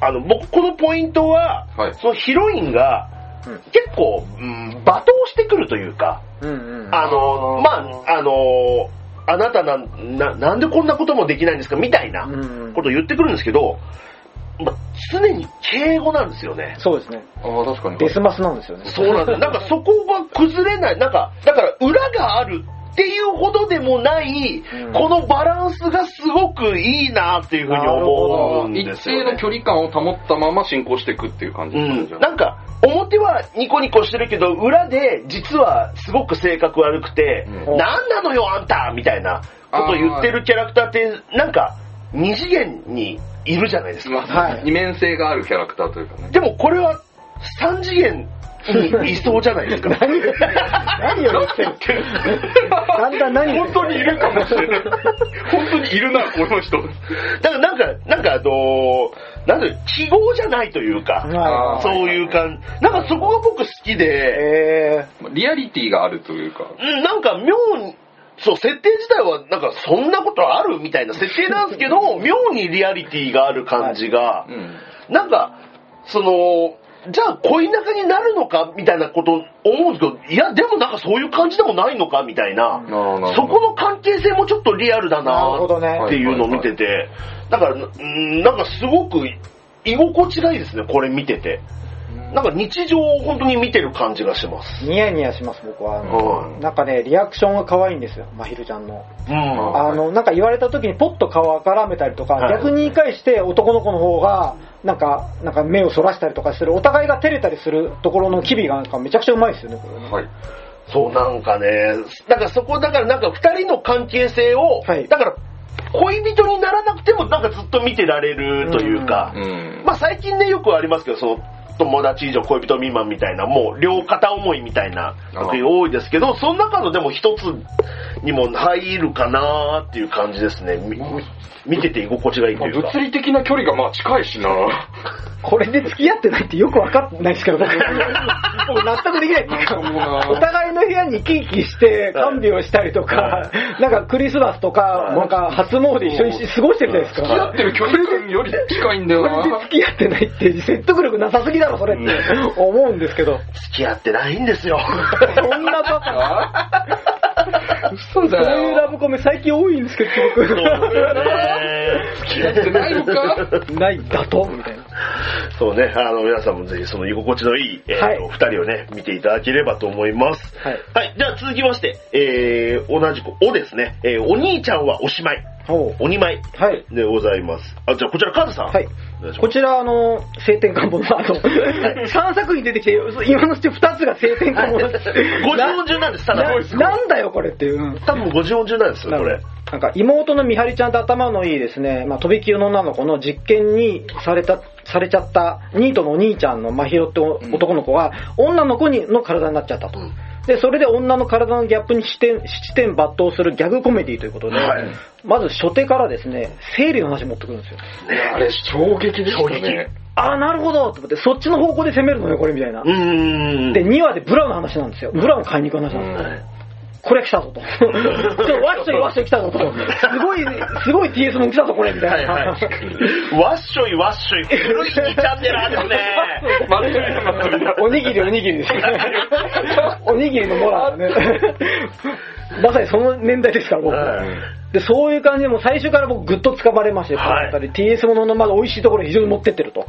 あの、僕、このポイントは、はい。そのヒロインが、うん。結構、うん、罵倒してくるというか、うんうん。あの、まあ、あの、あなたなんな、なんでこんなこともできないんですか？みたいなうんことを言ってくるんですけど、まあ、常に敬語なんですよね。そうですね。ああ、確かに。デスマスなんですよね。そうなんです。なんかそこが崩れない。なんか、だから裏があるっていうほどでもない、うんこのバランスがすごくいいなっていうふうに思うん一ですよ、ね。定の距離感を保ったまま進行していくっていう感じですかね、うんなんか、表はニコニコしてるけど、裏で実はすごく性格悪くて、うんなんなのよあんたみたいなことを言ってるキャラクターって、なんか、二次元にいるじゃないですか。まあはい二面性があるキャラクターというかね。でもこれは三次元にいそうじゃないですか。何何を言ってるだんだん何？本当にいるかもしれない。本当にいるな、この人。だからなんか、なんかあのーなんだろう、記号じゃないというか、はいそういう感じ。なんかそこが僕好きで、えリアリティがあるというか。うん、なんか妙に、そう、設定自体はなんかそんなことあるみたいな設定なんですけど、妙にリアリティがある感じがう、ん。なんか、その、じゃあ恋仲になるのかみたいなこと思うんですけど、いや、でもなんかそういう感じでもないのかみたいな、そこの関係性もちょっとリアルだなっていうのを見てて、だから、うんなんかすごく居心地がいいですね、これ見てて。なんか日常を本当に見てる感じがします。ー、ニヤニヤします、僕は。うんなんかね、リアクションが可愛いんですよ、まひるちゃんの。うん。あの、なんか言われた時にポッと顔を絡めたりとか、はい逆に言い返して男の子の方が、なんか、なんか目をそらしたりとかする、お互いが照れたりするところの機微がなんかめちゃくちゃうまいですよね、これね。はい。そう、なんかね、だからそこ、だからなんか二人の関係性を、はいだから恋人にならなくてもなんかずっと見てられるというか、うん。まあ最近ね、よくありますけど、その、友達以上恋人未満みたいな、もう両片思いみたいな作品多いですけど、その中のでも一つにも入るかなっていう感じですね。み見てて居心地がいいとまあいうか。物理的な距離がまあ近いしな。これで付き合ってないってよくわかんないですけど、僕僕納得できないっていうか、お互いの部屋に行き来して看病したりとか、なんかクリスマスとか、なんか初詣一緒に過ごしてるじゃないですか。付き合ってる距離感より近いんだよこれでな。付き合ってないって説得力なさすぎだろ、それって思うんですけど。付き合ってないんですよ。そんなバカな。嘘だそういうラよ。ブコメ最近多いんですけど、僕。そう。付き合ってないのか？ないだとみたいな。そうね、あの、皆さんもぜひその居心地のいい、えーとはい二人をね、見ていただければと思います。はい。はい、じゃあ続きまして、えー、同じく、おですね、えー、お兄ちゃんはおしまい、おう鬼舞はい。でございます。あ、じゃあこちらカズさん。はい。こちら、あの、晴天漢方の、あの、3作品出てきて、今のうち2つが晴天漢方です。50音順なんです、ただ。ななんだよ、これっていう。うん多分50音順なんですよ、これ。なんか妹のみはりちゃんと頭のいいですね、まあ、飛び級の女の子の実験にされた、されちゃったニートのお兄ちゃんのまひろってお男の子が、女の子にの体になっちゃったと。で、それで女の体のギャップに七点、七点抜刀するギャグコメディということで、はいまず初手からですね、生理の話持ってくるんですよ。あれ、衝撃でしたね。ああ、なるほどと思って、そっちの方向で攻めるのよ、これみたいな。で、2話でブラの話なんですよ。ブラを買いに行く話なんですよ。これ来たぞと。ちょっとわっしょいわっしょい来たぞと。すごい、すごい TS も来たぞこれみたいな。はいはい。わっしょいわっしょい。古い2チャンネラーですね。おにぎりおにぎりですね。おにぎりのモラーね。まさにその年代ですから、僕。はいで、そういう感じで、もう最初から僕ぐっと掴まれまして、はいあたり、TS もののまだ美味しいところに非常に持ってってると。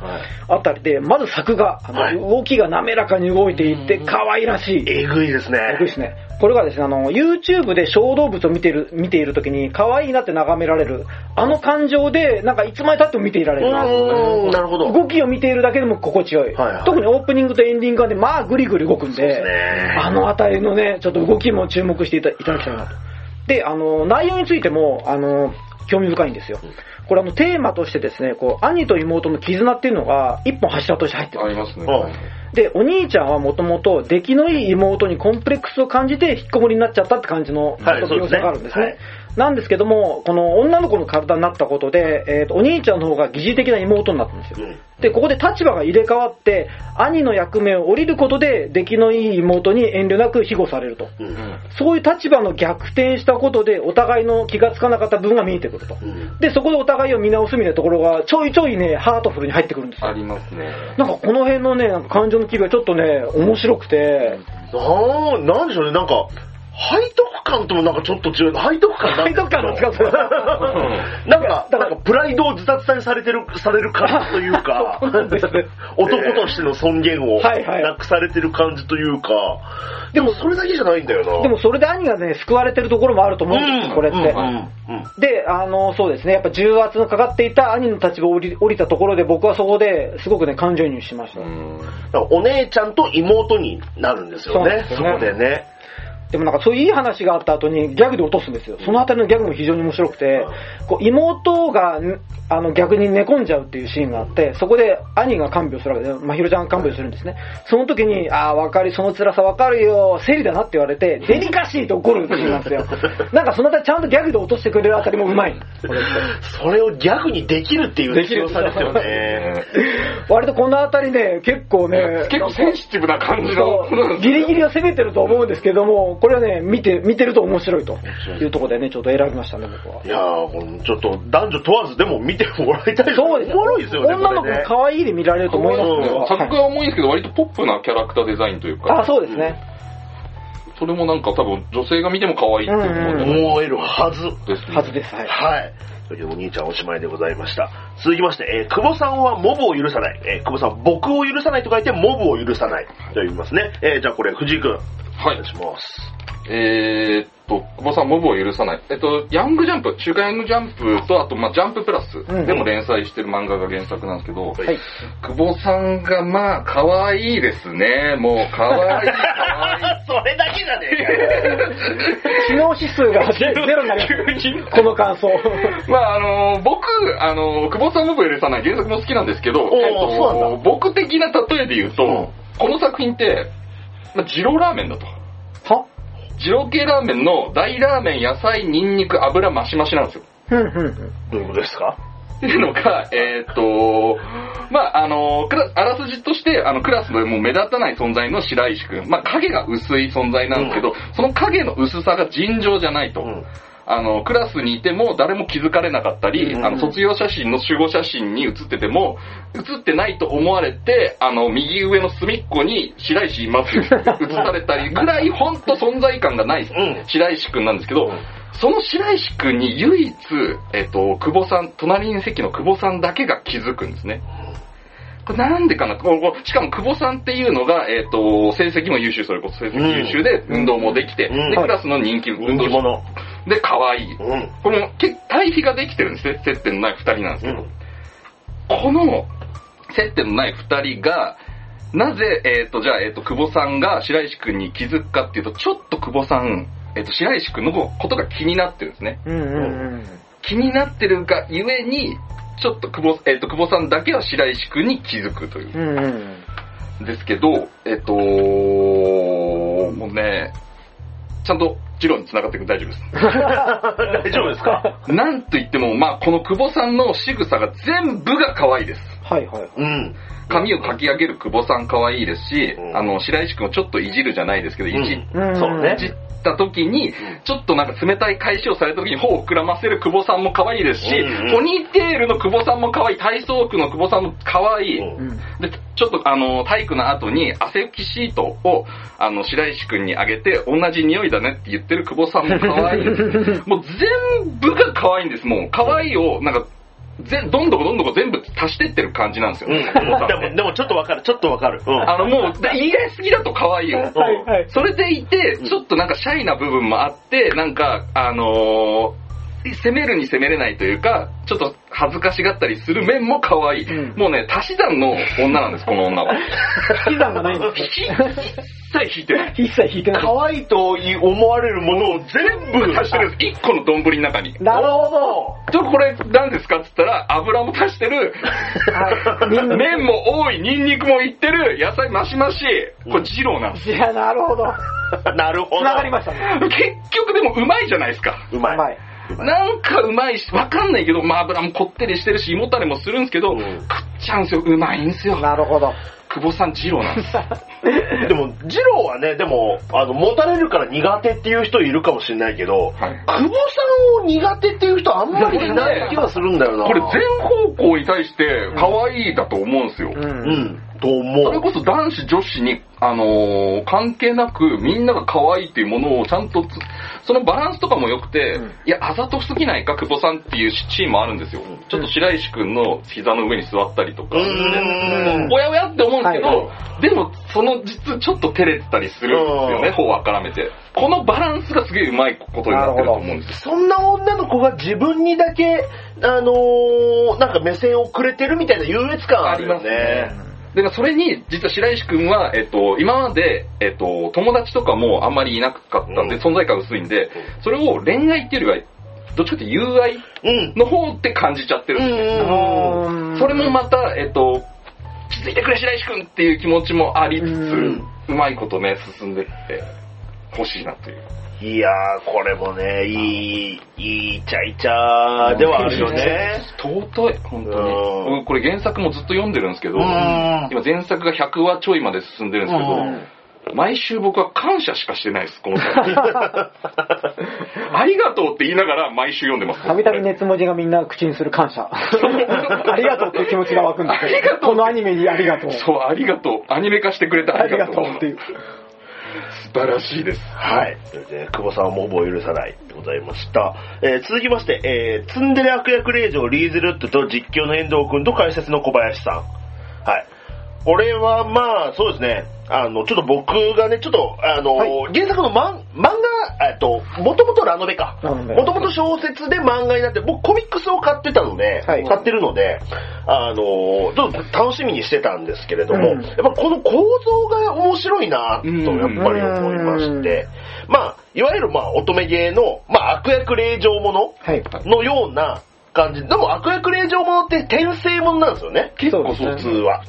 あたりで、まず作画、あのはい動きが滑らかに動いていって、可愛らしい。えぐいですね。えぐいですね。これがですね、あの、YouTube で小動物を見てる、見ているときに、可愛いなって眺められる、あの感情で、なんかいつまで経っても見ていられる。うーん、なるほど。動きを見ているだけでも心地よい。はいはい特にオープニングとエンディングがね、まあグリグリ動くんで、ですねあのあたりのね、ちょっと動きも注目していたいただきたいなと。で、あの、内容についても、あの、興味深いんですよ。これあの、テーマとしてですね、こう、兄と妹の絆っていうのが、一本柱として入ってるありますね。うんで、お兄ちゃんはもともと出来のいい妹にコンプレックスを感じて引っこもりになっちゃったって感じのはいちょっと描写があるんですね。そうですなんですけども、この女の子の体になったことで、えーとお兄ちゃんの方が疑似的な妹になったんですよ。うんで、ここで立場が入れ替わって、兄の役目を降りることで、出来のいい妹に遠慮なく庇護されると。うんそういう立場の逆転したことで、お互いの気がつかなかった部分が見えてくると。うんで、そこでお互いを見直すみたいなところが、ちょいちょいね、ハートフルに入ってくるんですよあ。りますね。なんかこの辺のね、感情の機微がちょっとね、面白くて、ななんでしょうね、なんか、背徳感ともなんかちょっと違う。背徳感なん背徳感なんですかそれなんか、なんかプライドを自殺されてる、される感じというか男としての尊厳をなくされてる感じというか、でもそれだけじゃないんだよな。でもそれで兄がね、救われてるところもあると思うんですよ、これって。で、あの、そうですね、やっぱ重圧のかかっていた兄の立場を降り降りたところで、僕はそこですごくね、感情移入しました。お姉ちゃんと妹になるんですよね、そこでね。でもなんかそういういい話があった後にギャグで落とすんですよ。そのあたりのギャグも非常に面白くて、こう妹がんあの逆に寝込んじゃうっていうシーンがあって、そこで兄が看病するわけで、まひろちゃんが看病するんですね。その時に、ああ、わかり、その辛さわかるよ、生理だなって言われて、デリカシーと怒るシーンなんですよ。なんかそのあたりちゃんとギャグで落としてくれるあたりもうまい。それをギャグにできるっていうできる強さですよね。割とこのあたりね、結構ね、結構センシティブな感じの。ギリギリを攻めてると思うんですけども、これはね、見て、見てると面白いというところでね、ちょっと選びましたね、僕は。いやー、ちょっと男女問わずでも見てもらいたいそうですおもろいですよね。女の子も可愛いで見られると思いますそうよ。作はい画は重いんですけど、割とポップなキャラクターデザインというか、あ、そうですね。それもなんか多分女性が見ても可愛いって思えるはず。ですねはずです。はい。はい。というお兄ちゃんおしまいでございました。続きまして、えー久保さんはモブを許さない。えー久保さん、僕を許さないと書いて、モブを許さない。と言いますね。えーじゃあこれ、藤井くん。おはい願い。します。えーっと、久保さん、モブを許さない。えっと、ヤングジャンプ、週刊ヤングジャンプと、あと、まあ、ジャンププラスうんでも連載してる漫画が原作なんですけど。久保さんが、まあ、可愛いですね。もう、可愛い、可愛い。それだけじゃねえかよ。知能指数がゼゼロになります。この感想。まあ、あの、僕、あの、久保さんモブを許さない原作も好きなんですけど、えっと僕的な例えで言うと、うんこの作品って、まあ、二郎ラーメンだと。は？二郎系ラーメンの大ラーメン、野菜、ニンニク、油マシマシなんですよ。ふんふんふん。どういうことですか？っていうのが、えーっと、まあ、あの、クラあらすじとして、あの、クラスでもう目立たない存在の白石くん。まあ、影が薄い存在なんですけど、その影の薄さが尋常じゃないと。うんあの、クラスにいても誰も気づかれなかったり、うん。あの、卒業写真の集合写真に写ってても、写ってないと思われて、あの、右上の隅っこに白石いますよ 写されたりぐらい、ほんと存在感がないうん。白石くんなんですけど、うん。その白石くんに唯一、えっと、久保さん、隣に席の久保さんだけが気づくんですね。これなんでかな？しかも久保さんっていうのが、えっ、と、成績も優秀、それこそ成績優秀で、運動もできて、うん。で、クラスの人気、人運動気者。で、可愛い。うん。この、け対比ができてるんですね。接点のない二人なんですけど。うん。この、接点のない二人が、なぜ、えっ、と、じゃあ、えっ、と、久保さんが白石くんに気づくかっていうと、ちょっと久保さん、えっ、と、白石くんのことが気になってるんですね。うんうんうん。気になってるがゆえに、ちょっと久保、えっ、と、久保さんだけは白石くんに気づくという。うんうん。ですけど、えっ、とちゃんとジローに繋がっていく大丈夫です。大丈夫ですか？なんと言っても、まあ、この久保さんの仕草が全部が可愛いです。はいはい。うん。髪をかき上げる久保さん可愛いですし、うんあの、白石くんをちょっといじるじゃないですけど、いじ、うんそうねいじっった時に、ちょっとなんか冷たい返しをされた時に頬を膨らませる久保さんも可愛いですし、ポニーテールの久保さんも可愛い、体操服の久保さんも可愛い。うんで、ちょっとあの、体育の後に汗拭きシートを、あの、白石くんにあげて、同じ匂いだねって言ってる久保さんも可愛い。もう全部が可愛いんです、もう。可愛いを、なんか、ぜどんどこどんどこ全部足してってる感じなんですよ。うん。でも、でもちょっとわかる、ちょっとわかる。うん。あのもう、で言い合いすぎだと可愛いよ。はいはい。それでいて、ちょっとなんかシャイな部分もあって、なんか、あのー攻めるに攻めれないというか、ちょっと恥ずかしがったりする面も可愛い。うんもうね、足し算の女なんです、この女は。引き算がないんです一切引いてない。一切引いてない。可愛いと思われるものを全部足してるんです。一個の丼の中に。なるほちょっとこれ何ですかって言ったら、油も足してる、麺も多い、ニンニクもいってる、野菜マシマシ。これ二郎なんです。いや、なるほど。なるほど。繋がりましたね。結局でもうまいじゃないですか。うまい。うまい。なんかうまいし、わかんないけど、まあ油もこってりしてるし、胃もたれもするんですけど、うん食っちゃうんですよ。うまいんですよ。なるほど。久保さん二郎なんです。でも、二郎はね、でも、あの、持たれるから苦手っていう人いるかもしれないけど、はい久保さんを苦手っていう人あんまりいない気がするんだよな。これ全方向に対して可愛いだと思うんですよ。う。うんん、と思う。それこそ男子女子に、あのー関係なくみんなが可愛いっていうものをちゃんとつ、そのバランスとかも良くて、うんいや、あざとすぎないか、久保さんっていうシーンもあるんですよ。ちょっと白石くんの膝の上に座ったりとか。おやおやって思うんですけど、はいはでも、その実ちょっと照れてたりするんですよね、うん頬を絡めて。このバランスがすげえうまいことになってると思うんですよ。そんな女の子が自分にだけ、あのー、なんか目線をくれてるみたいな優越感あるよね。で、それに、実は白石くんは、えっと、今まで、えっと、友達とかもあんまりいなかったんで、うん存在感薄いんで、それを恋愛っていうよりは、どっちかっていうと友愛うん。の方って感じちゃってるんですね。うんそれもまた、えっと、気づいてくれ白石くんっていう気持ちもありつつ、うんうまいことね、進んでって欲しいなという。いやー、これもね、いい、いいちゃいちゃではあるよね。尊い、本当に。これ原作もずっと読んでるんですけど、うん今前作が100話ちょいまで進んでるんですけど、毎週僕は感謝しかしてないです、この作品 ありがとうって言いながら毎週読んでます。たびたび熱文字がみんな口にする感謝。ありがとうっていう気持ちが湧くんですありがとうこのアニメにありがとう。そう、ありがとう。アニメ化してくれてあありがりがとう。とうっていう。素晴らしいです。はい。ということで、久保さんはもう許さないでございました。えー続きまして、えーツンデレ悪役令嬢リーズルットと実況の遠藤くんと解説の小林さん。はい。これはまあ、そうですね。あの、ちょっと僕がね、ちょっと、あの、はい原作の漫漫画、えっと、もともとラノベか。もともと小説で漫画になって、僕コミックスを買ってたので、はい買ってるので、あの、ちょっと楽しみにしてたんですけれども、うんやっぱこの構造が面白いなと、やっぱり思いまして、まあ、いわゆるまあ、乙女芸の、まあ、悪役令嬢ものはい。のような感じ。でも悪役令嬢ものって転生ものなんですよね。結構普通は。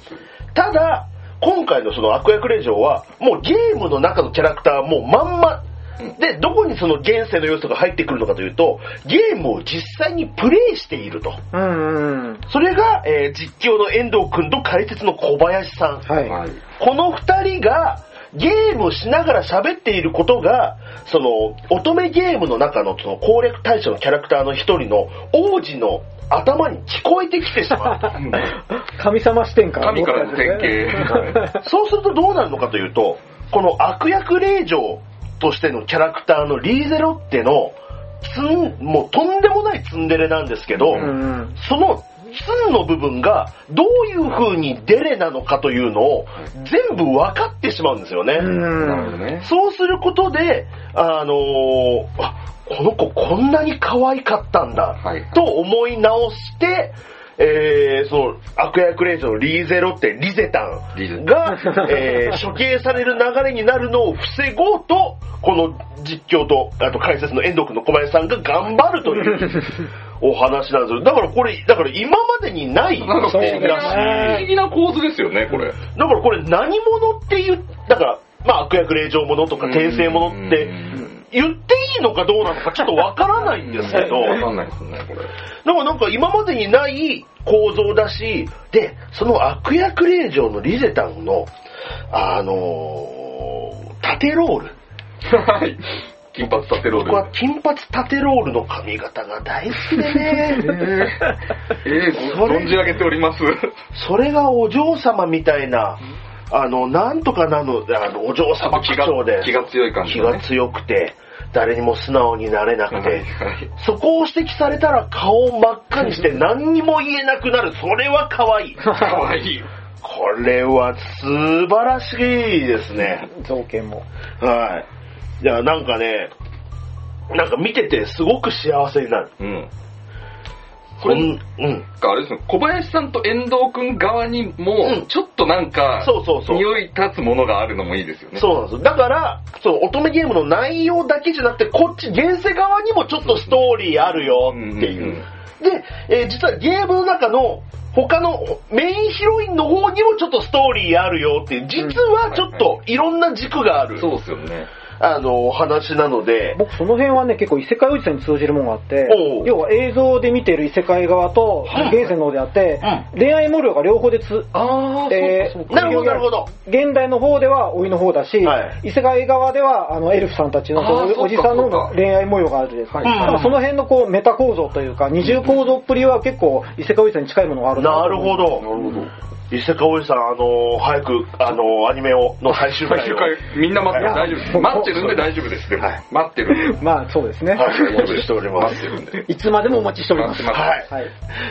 ただ、今回のその悪役令嬢は、もうゲームの中のキャラクターはもうまんま、で、どこにその現世の要素が入ってくるのかというと、ゲームを実際にプレイしていると。うんうん。それが、えー実況の遠藤くんと解説の小林さん。はい。はい。この二人がゲームをしながら喋っていることが、その、乙女ゲームの中のその攻略対象のキャラクターの一人の王子の頭に聞こえてきてしまう。神様視点から。神からの典型。そうするとどうなるのかというと、この悪役令嬢としてのキャラクターのリーゼロッテの、ツン、もうとんでもないツンデレなんですけど、うんうん。そのツンの部分がどういう風にデレなのかというのを全部分かってしまうんですよね。ね。そうすることで、あのーあ、この子こんなに可愛かったんだ、はいと思い直して、えー、その悪役令嬢のリーゼロってリゼタンが、えー処刑される流れになるのを防ごうと、この実況と、あと解説の遠藤君の小林さんが頑張るという お話なんですよ。だからこれ、だから今までにないなんか不思議な、構図ですよね、これ。だからこれ何者っていう、だから、まあ悪役令嬢者とか転生者ってうん言っていいのかどうなのかちょっとわからないんですけど、わかんないですね、これ。なんかなんか今までにない構造だし、で、その悪役令嬢のリゼタンの、あのー縦ロール。はい。金髪タテロール。僕は金髪タテロールの髪型が大好きでね。えー、ごそれ存じ上げております。それがお嬢様みたいな、あの、なんとかなの、あの、お嬢様口気が調で。気が強い感じねが強くて、誰にも素直になれなくて、そこを指摘されたら顔を真っ赤にして 何にも言えなくなる。それは可愛い。かわいい。これは素晴らしいですね。造形も。はい。いや、なんかね、なんか見ててすごく幸せになる。うん。これ、うん。うん。あれですね、小林さんと遠藤くん側にもうん、ちょっとなんか、そうそうそう匂い立つものがあるのもいいですよね。そうなんですよ。だから、その乙女ゲームの内容だけじゃなくて、こっち、現世側にもちょっとストーリーあるよっていう。うんうんうんで、えー実はゲームの中の他のメインヒロインの方にもちょっとストーリーあるよっていう、実はちょっといろんな軸がある、そうですよね。あの、話なので、僕その辺はね、結構異世界おじさんに通じるものがあって要は映像で見てる異世界側と現世の方であって、恋愛模様が両方でつ、あえーなるほど、なるほど。現代の方では老いの方だし、はい。異世界側ではあのエルフさんたちのおじさんの恋愛模様があるですはいその辺のこうメタ構造というか、二重構造っぷりは結構異世界おじさんに近いものがあるなるほど。ど。なるほど。伊勢川おじさん、あの早く、あのアニメを、の最終回を。最終回、みんな待ってる、はい大丈夫です。待ってるんで大丈夫です。でもはい待ってるんで。まあそうですね。はい、お待ちしております。待ってるんで。いつまでもお待ちしております。はい。はい。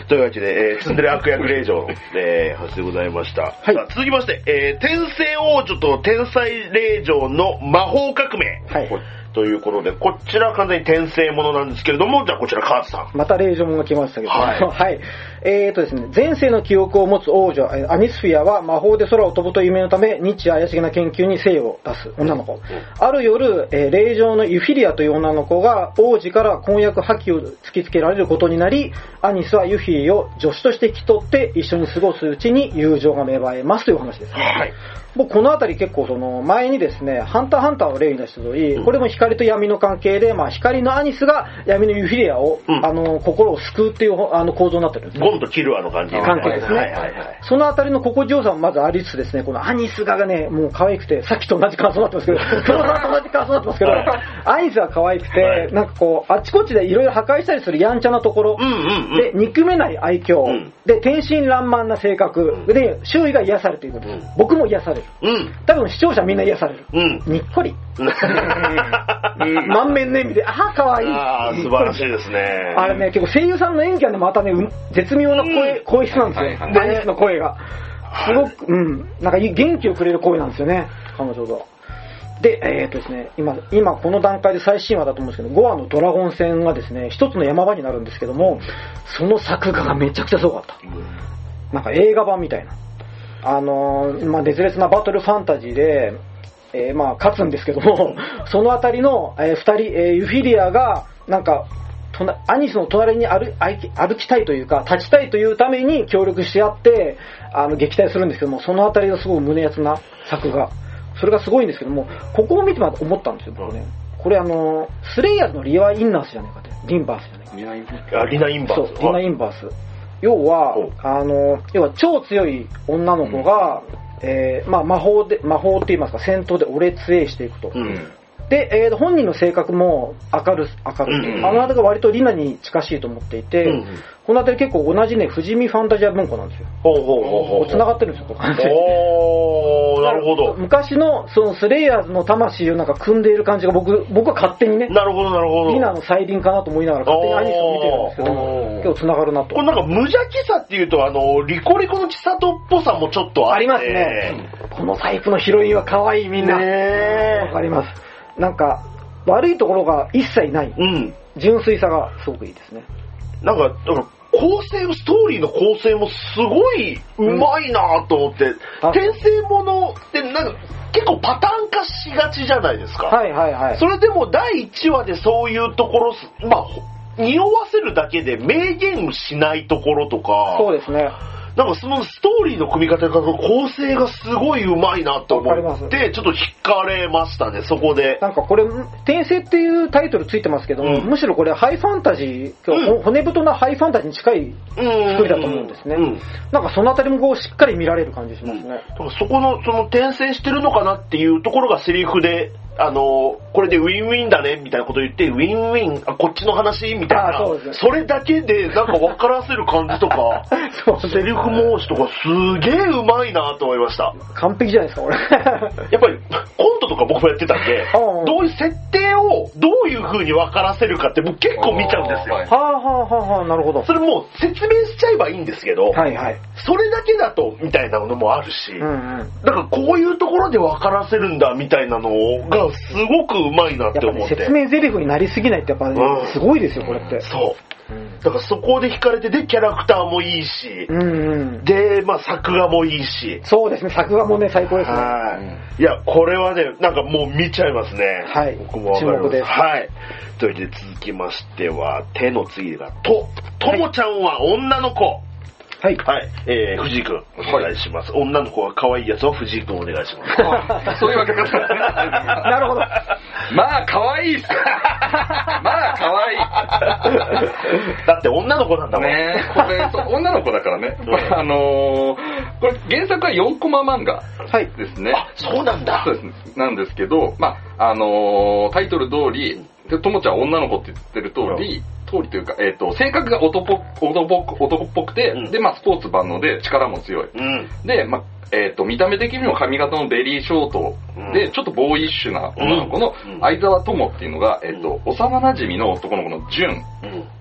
というわけで、えー、ツンデレ悪役令嬢の、えー、話でございました。はい続きまして、えー、天聖王女と天才令嬢の魔法革命。はい。ということで、こちら完全に転生ものなんですけれども、じゃあこちらカーズさん。また令状もが来ましたけど、はい はい。えーとですね、前世の記憶を持つ王女、えーアニスフィアは魔法で空を飛ぶという夢のため、日夜怪しげな研究に精を出す女の子。ある夜、えー霊場のユフィリアという女の子が王子から婚約破棄を突きつけられることになり、アニスはユフィリを助手として引き取って一緒に過ごすうちに友情が芽生えますというお話ですね。はい。僕このあたり結構その前にですね、ハンターハンターを例に出した通り、これも光と闇の関係で、まあ光のアニスが闇のユフィリアを、うんあの、心を救うっていうあの構造になってるんですね。ゴンとキルアの感じ。関係ですねはいはいはい。そのあたりの心地よさもまずありつつですね、このアニスがね、もう可愛くて、さっきと同じ感想になってますけど、黒沢と同じ感想になってますけど、はいアニスが可愛くて、はいなんかこう、あっちこっちでいろいろ破壊したりするやんちゃなところ、うんうんうん。で、憎めない愛嬌、うんで、天真爛漫な性格、うんで、周囲が癒されていく、ん僕も癒される。うん。多分視聴者みんな癒される。うん。にっこり。うん 満面の笑みで、ああ、かわいい。ああ、素晴らしいですね。あれね、結構声優さんの演技はね、またね、うん絶妙な声、声質なんですよ。はいはいダニスの声が。すごく、うん、なんか元気をくれる声なんですよね、彼女が。で、えー、っとですね、今、今この段階で最新話だと思うんですけど、5話のドラゴン戦がですね、一つの山場になるんですけども、その作画がめちゃくちゃすごかった。なんか映画版みたいな。あのーまあ、熱烈なバトルファンタジーで、えーまあ、勝つんですけども、そのあたりの、えー二人、えーユフィリアが、なんか、アニスの隣に歩歩き歩きたいというか、立ちたいというために協力し合って、あの、撃退するんですけども、そのあたりがすごい胸熱な作画。それがすごいんですけども、ここを見てま思ったんですよ、僕ね。これあの、スレイヤーズのリワインナースじゃないかって。リンバースじゃないか。あリナ・インバース。そう、リナ・インバース。要はお、あの、要は超強い女の子が、えーまあ魔法で、魔法って言いますか、戦闘で俺強えしていくと。うん。で、えー本人の性格も明る、明るい。うんあのあたりが割とリナに近しいと思っていて、うんこのあたり結構同じね、富士見ファンタジア文庫なんですよ。ほうほうほうほう。繋がってるんですよ、おー、なるほど。昔のそのスレイヤーズの魂をなんか組んでいる感じが僕、僕は勝手にね、なるほど、なるほど。リナの再臨かなと思いながら勝手にアニスを見てるんですけど結構繋がるなとこ。れなんか無邪気さっていうと、あの、リコリコの千里っぽさもちょっとあってありますね。このタイプのヒロインは可愛いみんな。ねわかります。なんか、悪いところが一切ない。うん。純粋さがすごくいいですね。なんか、なんか構成、ストーリーの構成もすごいうまいなと思って、あ転生ものってなんか結構パターン化しがちじゃないですか。はいはいはい。それでも第1話でそういうところす、まあ、ほ匂わせるだけで明言しないところとか、そうですね。なんかそのストーリーの組み方が構成がすごい上手いなと思って、ちょっと惹かれましたね、そこで。なんかこれ、転生っていうタイトルついてますけども、うんむしろこれハイファンタジー、うん骨太なハイファンタジーに近い作りだと思うんですね。うんなんかそのあたりもこうしっかり見られる感じしますね。だからそこの、その転生してるのかなっていうところがセリフであの、これでウィンウィンだね、みたいなこと言って、ウィンウィン、あ、こっちの話？みたいな。あそねそれだけで、なんか分からせる感じとか、ねセリフ申しとか、すげえうまいなと思いました。完璧じゃないですか、俺。やっぱり、コントとか僕もやってたんで うん、どういう設定をどういう風に分からせるかって僕結構見ちゃうんですよはあはあはあはあ、なるほど。それもう説明しちゃえばいいんですけど、はいはい。それだけだと、みたいなのもあるし、うんうん。だからこういうところで分からせるんだみたいなのがすごくうまいなって思って。説明台詞になりすぎないってやっぱねうん、すごいですよ、これって。そう。うんだからそこで惹かれて、で、キャラクターもいいし、うんうん。で、まあ作画もいいし。そうですね、作画もね、最高ですね。はい。いや、これはね、なんかもう見ちゃいますね。はい僕もわかりますはい。というわけで続きましては、手の次が、と、ともちゃんは女の子。はい。はい。えー、藤井くん、お願いします。女の子が可愛いやつは藤井くんお願いします。そういうわけですね。なるほど。まあ、可愛いっすよ。まあ、可愛い。だって女の子なんだもん。ねこれ、そう女の子だからね。うんあのー、これ原作は4コマ漫画はい。ですね。あ、そうなんだ。そうです。なんですけど、まあ、あのータイトル通り、でともちゃんは女の子って言ってる通り、通りというか、えっ、と、性格が男男っぽ男っぽくて、うん。で、まあ、スポーツ万能で力も強い。うん。で、まあ、えっ、と、見た目的にも髪型のベリーショートで、うん。ちょっとボーイッシュな女の子のうん。相沢友っていうのが、えっ、と、幼馴染の男の子の純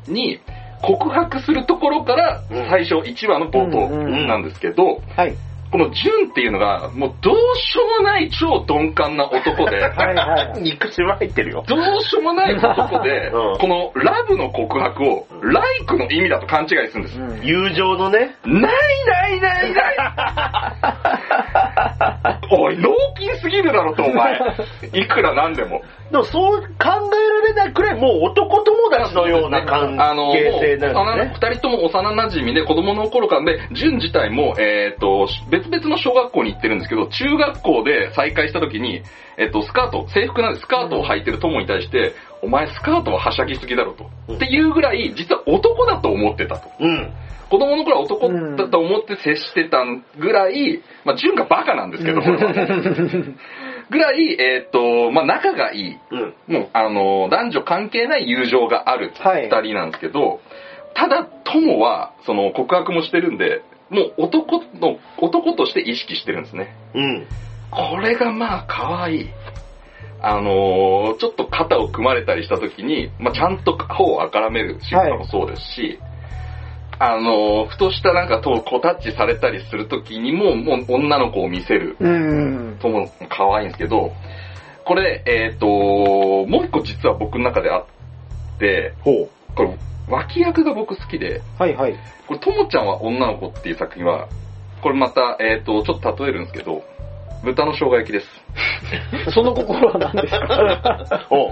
うん。に告白するところからうん。最初1話の冒頭なんですけど、はい。この純っていうのがもうどうしようもない超鈍感な男で、はいはい。肉汁入ってるよ。どうしようもない男で、うんこのラブの告白をライクの意味だと勘違いするんです。うん友情のね。ないないないない おい、脳筋すぎるだろと、お前。いくらなんでも。でもそう考えくらいもう男友達のような関係性なん幼ですね。二人とも幼馴染で子供の頃からで、純自体も、えっ、と、別々の小学校に行ってるんですけど、中学校で再会した時に、えっ、と、スカート、制服なんでスカートを履いてる友に対して、お前スカートははしゃぎすぎだろと。うんっていうぐらい、実は男だと思ってたと。うん。子供の頃は男だと思って接してたぐらい、まあ、純がバカなんですけど、これは ぐらい、えっ、と、まあ、仲がいい。うん。もう、あの、男女関係ない友情があるはい二人なんですけど、ただ、友は、その、告白もしてるんで、もう男の、男として意識してるんですね。うん。これがまあ、可愛い。あのーちょっと肩を組まれたりした時に、まあ、ちゃんと頬をあからめる仕草もそうですし、あのーふとしたなんかとこうタッチされたりする時にも、もう女の子を見せるうん。とも可愛いんですけど、これ、えっ、と、もう一個実は僕の中であって、ほう。これ、脇役が僕好きで、はいはい。これ、ともちゃんは女の子っていう作品は、これまた、えっ、と、ちょっと例えるんですけど、豚の生姜焼きです。その心は何ですか？ほ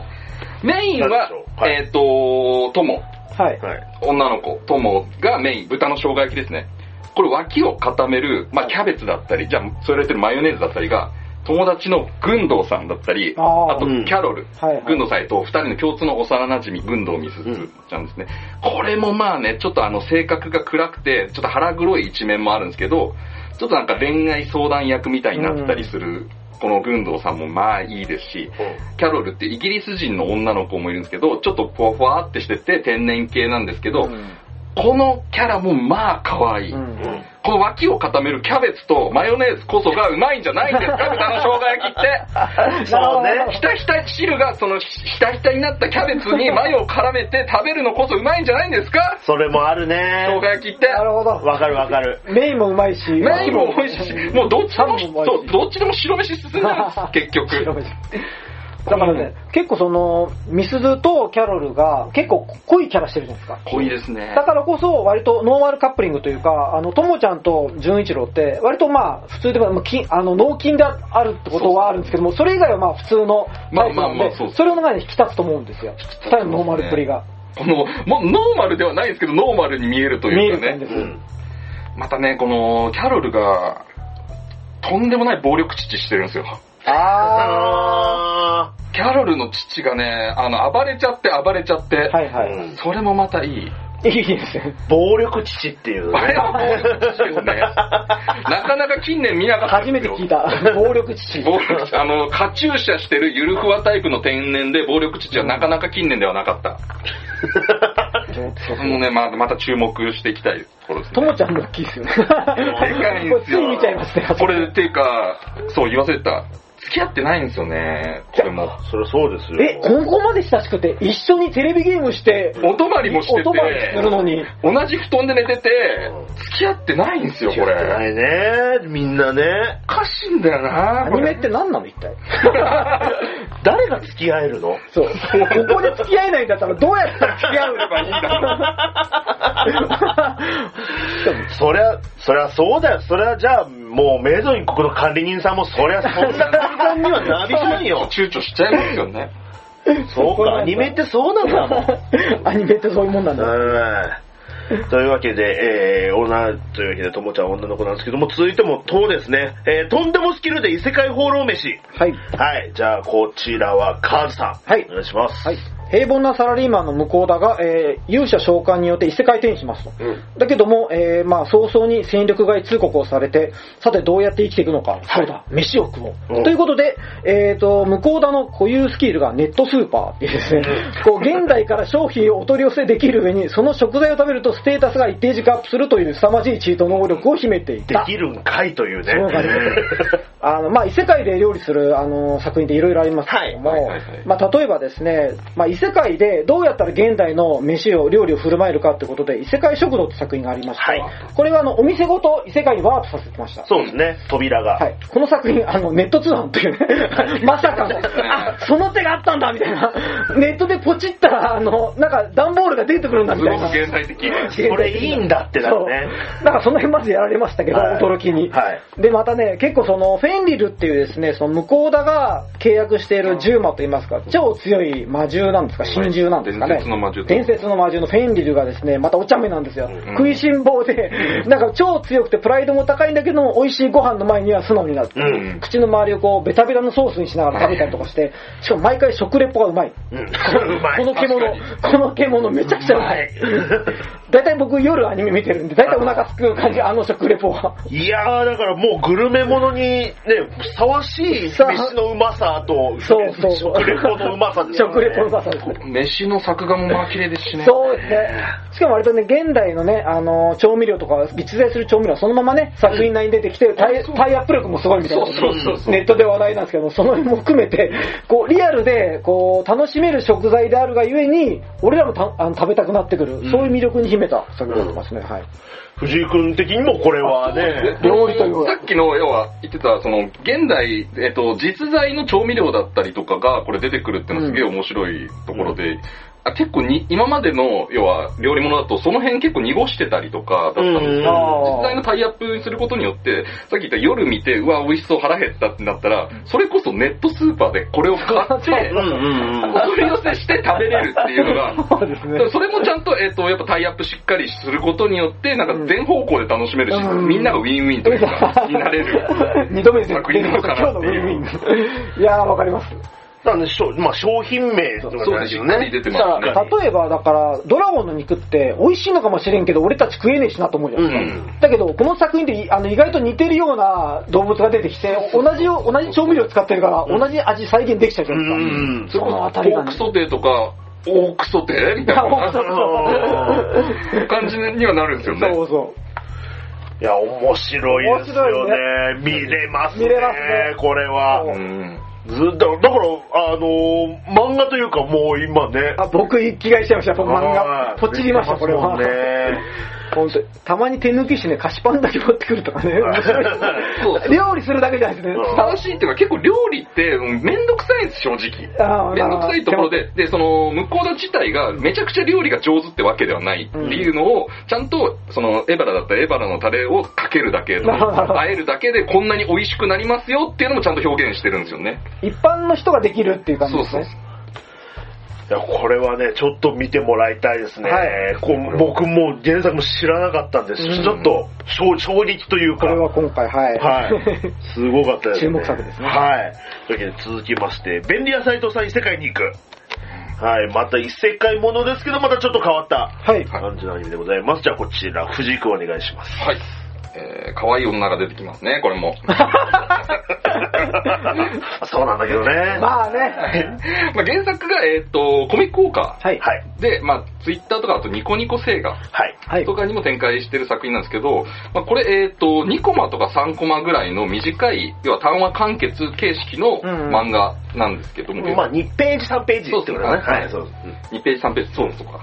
メインははいえっ、と、とも、はい。う。はい。女の子、ともがメイン、豚の生姜焼きですね。これ脇を固める、まあキャベツだったり、じゃあ、それてるマヨネーズだったりが、友達の軍道さんだったり、あとうんキャロル、はいはい軍道さんと二人の共通の幼馴染、軍道みすずちゃんですね。これもまあね、ちょっとあの性格が暗くて、ちょっと腹黒い一面もあるんですけど、ちょっとなんか恋愛相談役みたいになったりする、この軍道さんもまあいいですし、キャロルってイギリス人の女の子もいるんですけど、ちょっとふわふわってしてて天然系なんですけど、このキャラもまあ可愛い。うんこの脇を固めるキャベツとマヨネーズこそがうまいんじゃないんですか豚の生姜焼きって。そうね。ひたひた汁がそのひひたひたになったキャベツにマヨを絡めて食べるのこそうまいんじゃないんですか？それもあるね。生姜焼きって。なるほど。わかるわかる。メインもうまいし。メインも美味しいし、もうどっちでも、どっちでも白飯進んでるんです、結局。だからね、結構その、みすずとキャロルが結構濃いキャラしてるじゃないですか。濃いですね。だからこそ割とノーマルカップリングというか、あの、ともちゃんと淳一郎って割とまあ普通でも、まあの、脳筋であるってことはあるんですけども、それ以外はまあ普通のタイプなまあまあのでまあそれの前に引き立つと思うんですよ。二人のノーマルっぷりが。この、もうノーマルではないですけど、ノーマルに見えるというかね。うん。またね、この、キャロルが、とんでもない暴力父してるんですよ。ああキャロルの父がね、あの、暴れちゃって暴れちゃって、ー。はいー。はい。うんそれもまたいい。いいですね。暴力父っていうね。あれは暴力父よね。なかなか近年見なかった初めて聞いた。暴力父。暴力父あの、カチューシャしてるゆるふわタイプの天然で暴力父はなかなか近年ではなかった。それもね、ままた注目していきたいところですね。ともちゃんも大きいですよね。でかいんですよ。つい見ちゃいますね。これ、っていうか、そう言わせた。付き合ってないんですよね、これも。それそうですよ。え、ここまで親しくて、一緒にテレビゲームして、お泊まりもしてお泊まりするて、のに、同じ布団で寝てて、付き合ってないんですよ、これ。ないね。みんなね。おかしいんだよなアニメって何なの一体？誰が付き合えるの？そう。ここで付き合えないんだったら、どうやったら付き合うればいいんだ そりゃ、そりゃそうだよ。そりゃじゃあ、もう、メイドイン国の管理人さんも、そりゃそんな簡単にはなりませんよ。躊躇しちゃいますよね。そうか、アニメってそうなんだもん。アニメってそういうもんなんだ。うんというわけで、えー、女、というわけで、ともちゃんは女の子なんですけども、続いても、とですね、えー、とんでもスキルで異世界放浪飯。はい。はい、じゃあ、こちらは、カーズさん。はいお願いします。はい。平凡なサラリーマンの向田が、えー勇者召喚によって異世界転移しますと。だけども、えーまあ、早々に戦力外通告をされて、さてどうやって生きていくのか、そうだ、飯を食おう。うん。ということで、えっ、と、向田の固有スキルがネットスーパー。っていうですね、こう、現代から商品をお取り寄せできる上に、その食材を食べるとステータスが一定時間アップするという凄まじいチート能力を秘めていた。できるんかいというね。そうなんです。あの、まあ、異世界で料理する、あの、作品っていろいろありますけども、はい。はい。はい。はい。まあ、例えばですね、まあ、異世界でどうやったら現代の飯を、料理を振る舞えるかってことで、異世界食堂って作品がありまして、はいこれはあの、お店ごと異世界にワープさせてました。そうですね、扉が。はい。この作品、あの、ネット通販っていうね、まさかの、あ、その手があったんだみたいな、ネットでポチったら、あの、なんか段ボールが出てくるんだみたいな。すごく現代的。それいいんだってなるね。なんかその辺まずやられましたけど、はい驚きに。はいで、またね、結構その、フェンリルっていうですね、その向田が契約している獣魔といいますか、超強い魔獣なんですか、神獣なんですかね。伝説の魔獣伝説の魔獣のフェンリルがですね、またお茶目なんですよ。ん食いしん坊で、なんか超強くてプライドも高いんだけども、美味しいご飯の前には素直になる。うん口の周りをこう、ベタベタのソースにしながら食べたりとかして、しかも毎回食レポがうまい。この獣、この獣めちゃくちゃうまい。大体僕夜アニメ見てるんで、大体お腹すく感じ、あの食レポは。いやー、だからもうグルメものにね、ふさわしい飯のうまさと、そうそう。食レポのうまさ食レポのうまさですね。飯の作画もまあ綺麗ですしね。そうですね。しかも割とね、現代のね、あの、調味料とか、実在する調味料はそのままね、作品内に出てきて、タイタイアップ力もすごいみたいな。そうそうそうそうネットで話題なんですけども、その辺も含めて、こう、リアルで、こう、楽しめる食材であるがゆえに、俺らもたあの食べたくなってくる、そういう魅力に秘めた作品になってますね。はい。藤井君的にもこれはね、料理というかさっきの要は言ってた、その、現代、えっと、実在の調味料だったりとかが、これ出てくるっていうのはすげえ面白いところで、あ結構に、今までの、要は、料理物だと、その辺結構濁してたりとかだったんですうんけど、実際のタイアップにすることによって、さっき言った夜見て、うわ、美味しそう腹減ったってなったら、それこそネットスーパーでこれを買って、うんうんうんお取り寄せして食べれるっていうのが、そうですね。それもちゃんと、えっ、と、やっぱタイアップしっかりすることによって、なんか全方向で楽しめるし、うんみんながウィンウィンというか、になれる。二度目ですよ。作品なのかなっていう今日のウィンウィン。いやー、わかります。なんで、しょまあ商品名とかです、しっかり出てだ。から、例えば、だから、ドラゴンの肉って美味しいのかもしれんけど、俺たち食えねえしなと思うじゃないですか。うんだけど、この作品でいあの意外と似てるような動物が出てきて、同じよ、同じ調味料使ってるから、同じ味再現できちゃうじゃないですか。うんそのあたりがねポーク。ソテーとか、オークソテー？みたいな 感じにはなるんですよね。そうそいや、面白いですよ面ね。見れますね。見れますねこれは。うんずっと、だから、あのー漫画というかもう今ねう。。あ、僕、一気買いしちゃいました、漫はい画。ポチりました、これは。ね。本当にたまに手抜きしてね、菓子パンだけ持ってくるとかね。料理するだけじゃないですね。うん楽しいっていうか結構料理ってうんめんどくさいんです、正直。めんどくさいところで、で、その、向こうの自体がめちゃくちゃ料理が上手ってわけではないっていうのを、ちゃんと、その、エバラだったらエバラのタレをかけるだけ、なるほど和えるだけでこんなに美味しくなりますよっていうのもちゃんと表現してるんですよね。一般の人ができるっていう感じそうですね。そう。いや、これはね、ちょっと見てもらいたいですね。はいこう僕も原作も知らなかったんです。うんちょっと衝衝撃というか。これは今回、はい。はい。すごかったです、ね。注目作ですねはい。というわけで続きまして、便利屋斎藤さん異世界に行く。はい、また異世界ものですけど、またちょっと変わったはい。感じのアニメでございます。じゃあこちら、藤井くんお願いします。はい。えー、可愛い女が出てきますね、これも。そうなんだけどね。まあね。まあ原作が、えっ、と、コミックウォーカはい。はい。ーで、まあツイッターとかだとニコニコ星画はい。はいと。かにも展開してる作品なんですけど、まあ、これ、えっ、と、2コマとか3コマぐらいの短い、要は単話完結形式のうんうん漫画なんですけども、まあ、2ページ、3ページってことだね。はい、そう。2ページ、3ページ、そうですとか、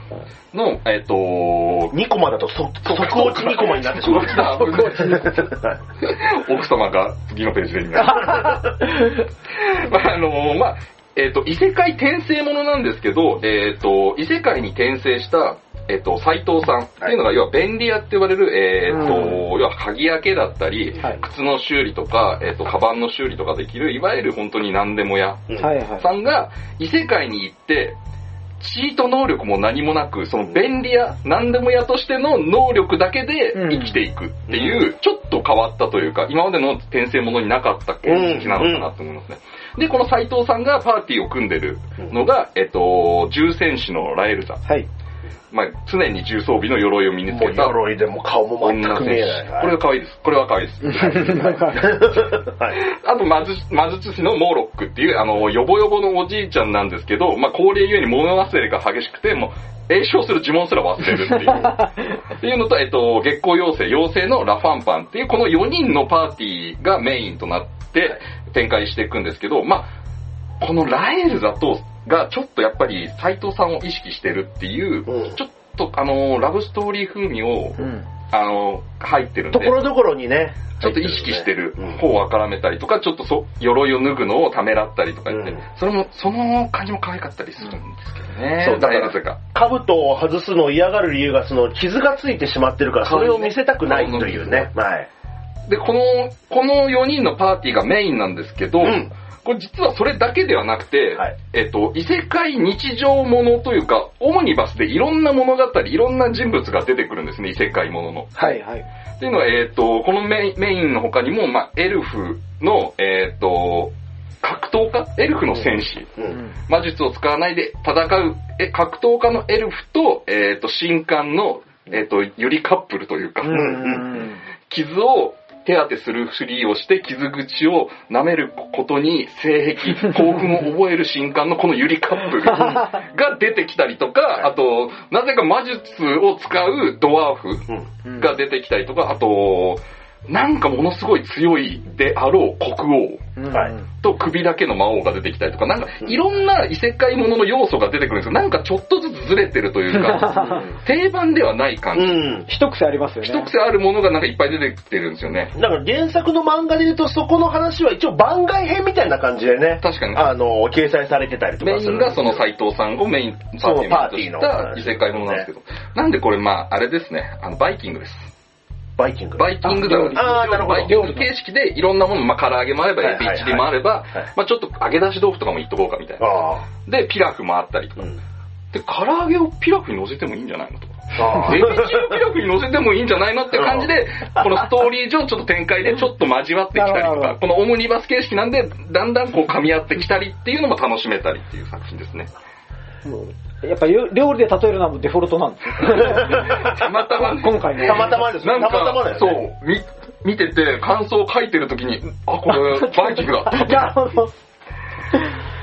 の、えっ、と、2コマだと即即落ち2コマになってしまう。即落ちだ 奥様が次のページでになる。まあ、あのまあ、えっ、と、異世界転生ものなんですけど、えっ、と、異世界に転生した、えっ、と、斎藤さんっていうのが、要は便利屋って言われる、えっ、と、要は鍵開けだったり、はい靴の修理とか、えっ、と、カバンの修理とかできる、いわゆる本当に何でも屋。さんが異世界に行って、チート能力も何もなく、その便利屋、何でも屋としての能力だけで生きていくっていう、ちょっと変わったというか、今までの転生ものになかった形式なのかなと思いますね。で、この斎藤さんがパーティーを組んでるのが、えっと、重戦士のラエルザ。はい。まあ、常に重装備の鎧を身につけた鎧でも顔も全く見えない。士。これが可愛いです。これは可愛いです。はい。あと、魔術魔術師のモーロックっていう、あの、ヨボヨボのおじいちゃんなんですけど、まあ、高齢ゆえに物忘れが激しくて、もう、栄唱する呪文すら忘れるっていう。っていうのと、えっと、月光妖精、妖精のラファンパンっていう、この4人のパーティーがメインとなって展開していくんですけど、まあ、このラエルザと、がちょっとやっぱり斎藤さんを意識してるっていう、うんちょっとあの、ラブストーリー風味を、うん。あの、入ってるんで。ところどころにね、ちょっと意識してるうん方を絡めたりとか、ちょっとそ、鎧を脱ぐのをためらったりとか言って、うんそれも、その感じも可愛かったりするんですけどね。そうだからライブが。兜を外すのを嫌がる理由が、その傷がついてしまってるから、それを見せたくないというね。はい。で、この、この4人のパーティーがメインなんですけど、うんこれ実はそれだけではなくて、はいえっと、異世界日常ものというか、オムニバスでいろんな物語、いろんな人物が出てくるんですね、異世界ものの。はいはい。っていうのは、えっ、と、このメインの他にも、まあ、エルフの、えっ、と、格闘家？エルフの戦士。う。うんん。魔術を使わないで戦う、え、格闘家のエルフと、えっ、と、神官の、えっ、と、ユリカップルというか、うん。傷を手当てするふりをして傷口を舐めることに性癖、興奮を覚える神官のこのユリカップル が出てきたりとか、あと、なぜか魔術を使うドワーフうん。が出てきたりとか、あと、なんかものすごい強いであろう国王はいと首だけの魔王が出てきたりとか、なんかいろんな異世界ものの要素が出てくるんですけど、なんかちょっとずつずれてるというか、定番ではない感じ。うん。一癖ありますよね。一癖あるものがなんかいっぱい出てきてるんですよね。だから原作の漫画で言うと、そこの話は一応番外編みたいな感じでね、確かに。あの、掲載されてたりとメインがその斎藤さんをメインパーティーそうパーティーにのした異世界ものなんですけど、なんでこれまあ、あれですね、あの、バイキングです。バイキング。バイキングだああーなるほどバイキング形式でいろんなもの、まあ、唐揚げもあれば、エビチリもあればはい、まあちょっと揚げ出し豆腐とかもいっとこうかみたいな。あで、ピラフもあったりとあ。かう。ん。で、唐揚げをピラフに乗せてもいいんじゃないのとか。あエビチリをピラフに乗せてもいいんじゃないのって感じで、このストーリー上ちょっと展開でちょっと交わってきたりとか、このオムニバス形式なんで、だんだんこう噛み合ってきたりっていうのも楽しめたりっていう作品ですね。やっぱり料理で例えるのはデフォルトなんですよ。たまたまね今回の。たまたまですなんたまたまだか、よねそう、み、見てて感想を書いてる時に、あ、これ、バイキングだった。なるほど。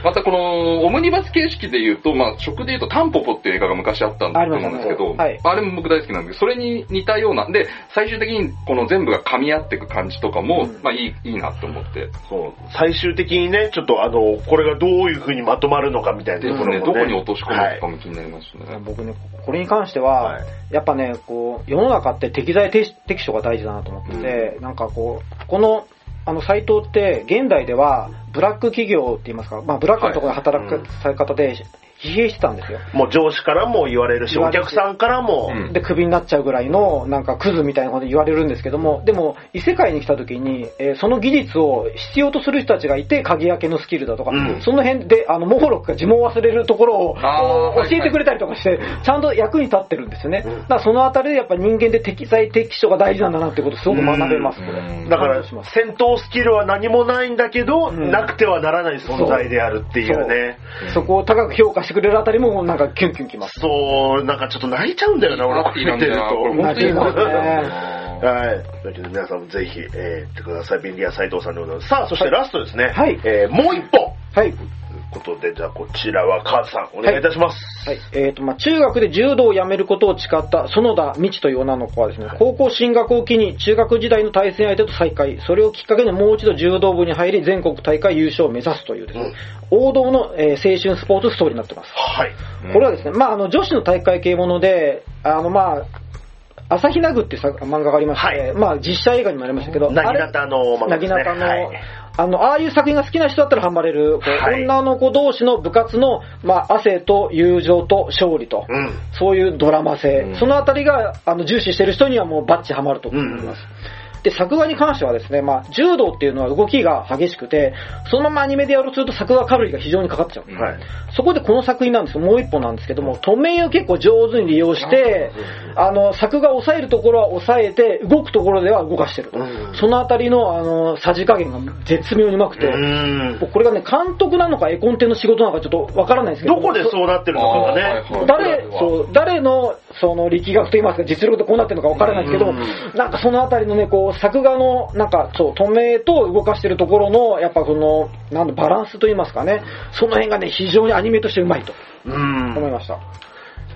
またこの、オムニバス形式で言うと、まあ、食で言うとタンポポっていう映画が昔あったんだと思うんですけど、ありましたねあれも僕大好きなんですけど、それに似たような、で、最終的にこの全部が噛み合っていく感じとかも、うんまあいい、いいなと思って。そう。最終的にね、ちょっとあの、これがどういう風にまとまるのかみたいなところもね。どこに落とし込むのはいかも気になりますね。僕ね、これに関しては、はいやっぱね、こう、世の中って適材適適所が大事だなと思ってて、なんかこう、この、あの、サイトって、現代では、ブラック企業って言いますか、まあ、ブラックのところで働はい。くされ方で、疲弊してたんですよ。もう上司からも言われるし、お客さんからも、うん。で、クビになっちゃうぐらいの、なんかクズみたいなこと言われるんですけども、でも、異世界に来た時に、えーその技術を必要とする人たちがいて、鍵開けのスキルだとか、うん。その辺で、あの、モホロックが呪文を忘れるところを教えてくれたりとかして、ちゃんと役に立ってるんですよね。うん。だからそのあたりでやっぱ人間で適材適所が大事なんだなってことすごく学べます、これ。うん。だから感動します戦闘スキルは何もないんだけど、ん。なくてはならない存在であるっていうね。そこを高く評価してくれるあたりもなんかキュンキュンきます。そう、なんかちょっと泣いちゃうんだよな、俺これ見てると。これ本当に泣けますねはい。だけど皆さんもぜひ、えー、言ってください。便利屋斎藤さんでございます。さあ、そしてラストですね。はいえー、もう一本。はい。ことで、じゃあこちらはカズさん、お願いいたします。はい。えっ、と、まあ、中学で柔道をやめることを誓った園田美智という女の子はですね、高校進学を機に中学時代の対戦相手と再会、それをきっかけにもう一度柔道部に入り、全国大会優勝を目指すというですね、王道の、えー青春スポーツストーリーになってます。はい。これはですね、まあ、あの、女子の大会系もので、あの、まあ、朝日奈具ってい漫画がありまして、はい。まあ、実写映画にもなりましたけど、なぎなたの漫画ですね。なぎなたの、はいあの、ああいう作品が好きな人だったらハマれる、はい女の子同士の部活の、まあ、汗と友情と勝利と、うん。そういうドラマ性、うんそのあたりがあの重視してる人にはもうバッチハマると思います。で、作画に関してはですね、まあ、柔道っていうのは動きが激しくて、そのままアニメでやろうとすると作画カロリーが非常にかかっちゃう。はい。そこでこの作品なんですよ。もう一本なんですけども、止めを結構上手に利用して、あの、作画を抑えるところは抑えて、動くところでは動かしてると。うんそのあたりの、あの、さじ加減が絶妙にうまくて、うん。これがね、監督なのか絵コンテの仕事なのかちょっとわからないんですけど。どこでそうなってるのかがね。誰、そう、誰の、その力学といいますか、実力でこうなってるのかわからないですけど、うんなんかそのあたりのね、こう、作画の、なんか、そう、止めと動かしてるところの、やっぱその、なんだ、バランスといいますかね、その辺がね、非常にアニメとしてうまいとうん。思いました。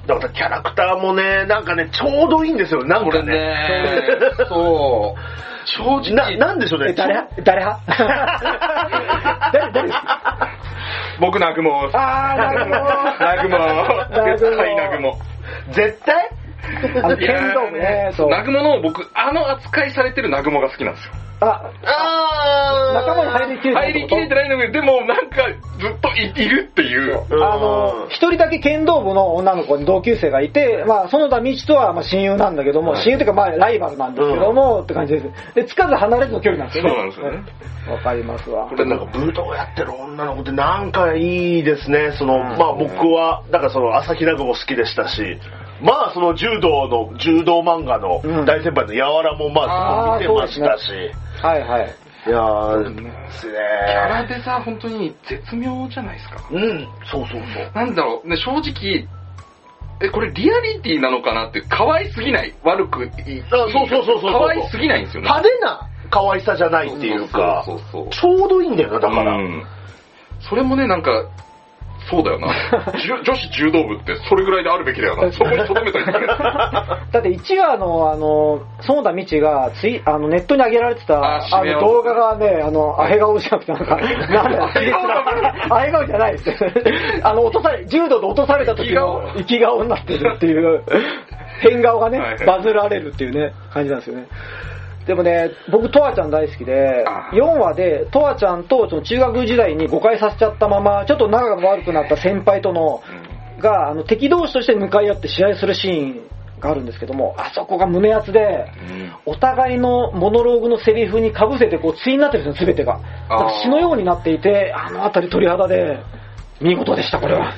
だからキャラクターもね、なんかね、ちょうどいいんですよ。なんこれかね。ね、そう。正な、直、なんでしょうね。え、誰派？誰派？誰、誰僕、南雲。あー、なるほど。南雲。南雲絶対？あの、剣道部ね、そう。南雲の僕、あの扱いされてる南雲が好きなんですよ。あ、あ仲間に入りきれてない入りきれてないのに、でもなんかずっといいるっていう。うんあの、一人だけ剣道部の女の子に同級生がいて、まあ、園田美智とはまあ親友なんだけども、親友というかまあ、ライバルなんですけども、って感じです。で、つかず離れずの距離なんですよね。そうなんですよねうん。わかりますわこ。れなんか武道やってる女の子ってなんかいいですね。その、うんまあ僕は、だからその朝日奈具も好きでしたし、まあその柔道の、柔道漫画のうん大先輩の柔らもまあ見てましたし、はいはい。いやー、ね。キャラデザ本当に絶妙じゃないですか。うん、そうそうそう。なんだろう、ね、正直、え、これリアリティなのかなって、可愛すぎない？悪くいい。あそうそうそうそうそう可愛すぎないんですよね。派手な可愛さじゃないっていうか、そうそうそうちょうどいいんだよな、だから。うんそれもね、なんか、そうだよな。じゅ女子柔道部ってそれぐらいであるべきだよな。そこに留めといてくれ。だって1話の、あの、園田美智がツイあのネットに上げられてた、ああの動画がね、あの、アヘ顔じゃなくて、なんか、なんだ、アヘ顔じゃないです。あの、落とされ、柔道で落とされた時の生き顔になってるっていう、変顔がねバズられるっていうね、感じなんですよね。でもね、僕、トワちゃん大好きであ、4話で、トワちゃんとその中学時代に誤解させちゃったまま、ちょっと仲が悪くなった先輩との、が、あの、敵同士として向かい合って試合するシーンがあるんですけども、あそこが胸熱で、お互いのモノローグのセリフに被せて、こう、対になってるんですよ、全てが。あーなんか詩のようになっていて、あのあたり鳥肌で、見事でした、これは。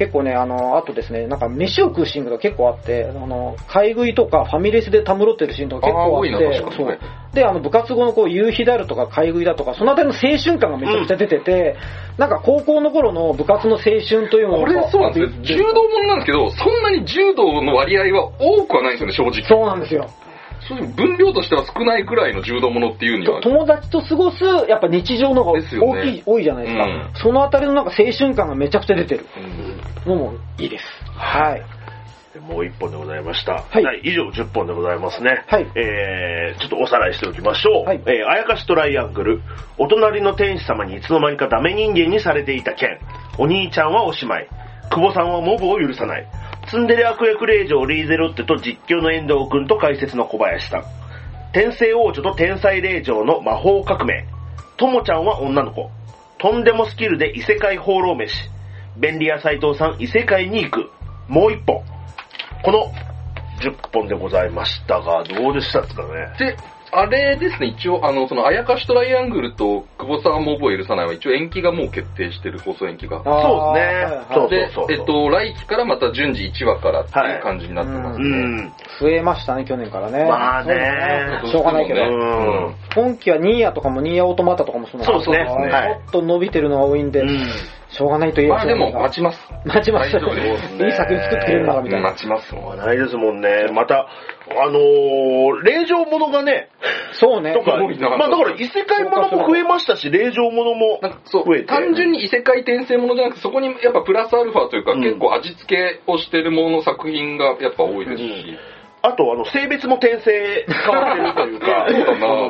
結構ね、あの、あとですね、なんか飯を食うシーンが結構あって、あの、買い食いとかファミレスでたむろってるシーンとか結構あって、そう。で、あの、部活後のこう、夕日であるとか買い食いだとか、そのあたりの青春感がめちゃくちゃ出てて、なんか高校の頃の部活の青春というのこれそうなんですよ。柔道ものなんですけど、そんなに柔道の割合は多くはないんですよね、正直。そうなんですよ。正直分量としては少ないくらいの柔道ものっていうには。友達と過ごす、やっぱ日常の方が大きい、多いじゃないですか。うんそのあたりのなんか青春感がめちゃくちゃ出てるうんのもいいです。はい。もう一本でございました。はい以上10本でございますね。はいえー、ちょっとおさらいしておきましょう。はいえー、あやかしトライアングル。お隣の天使様にいつの間にかダメ人間にされていた剣。お兄ちゃんはおしまい。久保さんはモブを許さない。ツンデレ悪役令嬢リーゼロッテと実況の遠藤くんと解説の小林さん。天聖王女と天才令嬢の魔法革命。ともちゃんは女の子。とんでもスキルで異世界放浪飯。便利屋斎藤さん異世界に行く。もう一本。この10本でございましたが、どうでしたですかね。で、あれですね、一応、あの、その、あやかしトライアングルと久保さんモブを許さないは一応延期がもう決定してる、放送延期が。そうですね。そうでそうそう、えっと、来期からまた順次1話からっていう感じになってますうね。ん。増えましたね、去年からね。まあね。ね。しょうがないけど。うん。今期はニーヤとかもニーヤオートマタとかもそうなんそうですね。ちょはいっと伸びてるのが多いんで、うんしょうがないと言えばまあでも待ちます。待ちます。いい作品作ってくれるんだな、みたいな。待ちますもん。ないですもんね。また、あのー、霊場ものがね、そうね。とか、多いなまあだから異世界ものも増えましたし、霊場ものも増えて。単純に異世界転生ものじゃなくて、そこにやっぱプラスアルファというか、うん結構味付けをしてるものの作品がやっぱ多いですし、あと、あの、性別も転生変わってるというか、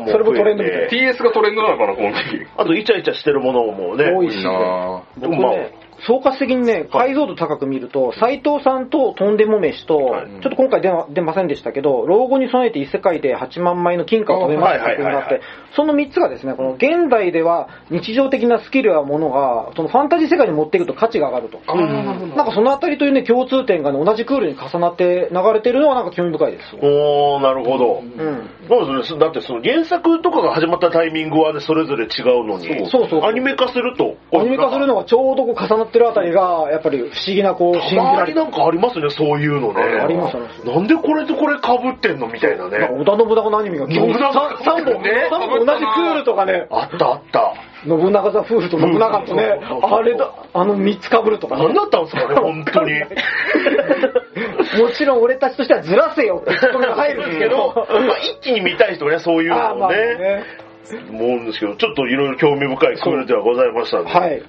それもトレンドみたい。増えて TS がトレンドなのかな、この時。あと、イチャイチャしてるものもね。多いしいいな。僕ね、総括的にね、解像度高く見ると、斎藤さんととんでも飯と、はいちょっと今回出ま出ませんでしたけど、老後に備えて異世界で8万枚の金貨を食べますっていうのがあって、その3つがですね、この現代では日常的なスキルやものが、そのファンタジー世界に持っていくと価値が上がると。なんかそのあたりというね、共通点がね、同じクールに重なって流れてるのはなんか興味深いです。おー、なるほど。うん。そうですね。だってその原作とかが始まったタイミングはね、それぞれ違うのに、そうそうそうアニメ化すると、アニメ化するのがちょうどこう重なってるあたりが、やっぱり不思議なこう、信じたまられになんかありますね、そういうのね。ありますありますなんでこれとこれ被ってんのみたいなね。織田信長のアニメが信長三三本ね三本同じクールとかね、あったあった。信長座夫婦と信長とねあれだ、あの三つ被るとかね。何だったんですかね、本当に。もちろん俺たちとしてはずらせよってツッコミが入るんですけど、まあ、一気に見たい人がね、そういうのをね、ね。思うんですけど、ちょっといろいろ興味深いクールではございましたんで、はい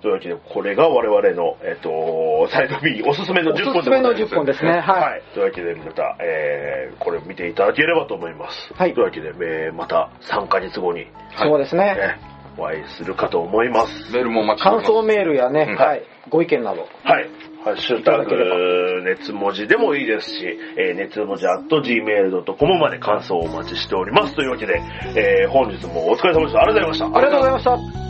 というわけで、これが我々の、えっと、サイド B おすすめの10本おすすめの10本ですね。は。はいというわけで、また、えー、これを見ていただければと思います。はいというわけで、えーまた3ヶ月後に、い。そうですね。ね、お会いするかと思います。メールもお待ち。感想メールやね、うんはい、ご意見など。はい。ハッシュタグ、熱文字でもいいですし、えー、熱文字 at gmail.com まで感想をお待ちしております。というわけで、えー、本日もお疲れ様でした。ありがとうございました。ありがとうございました。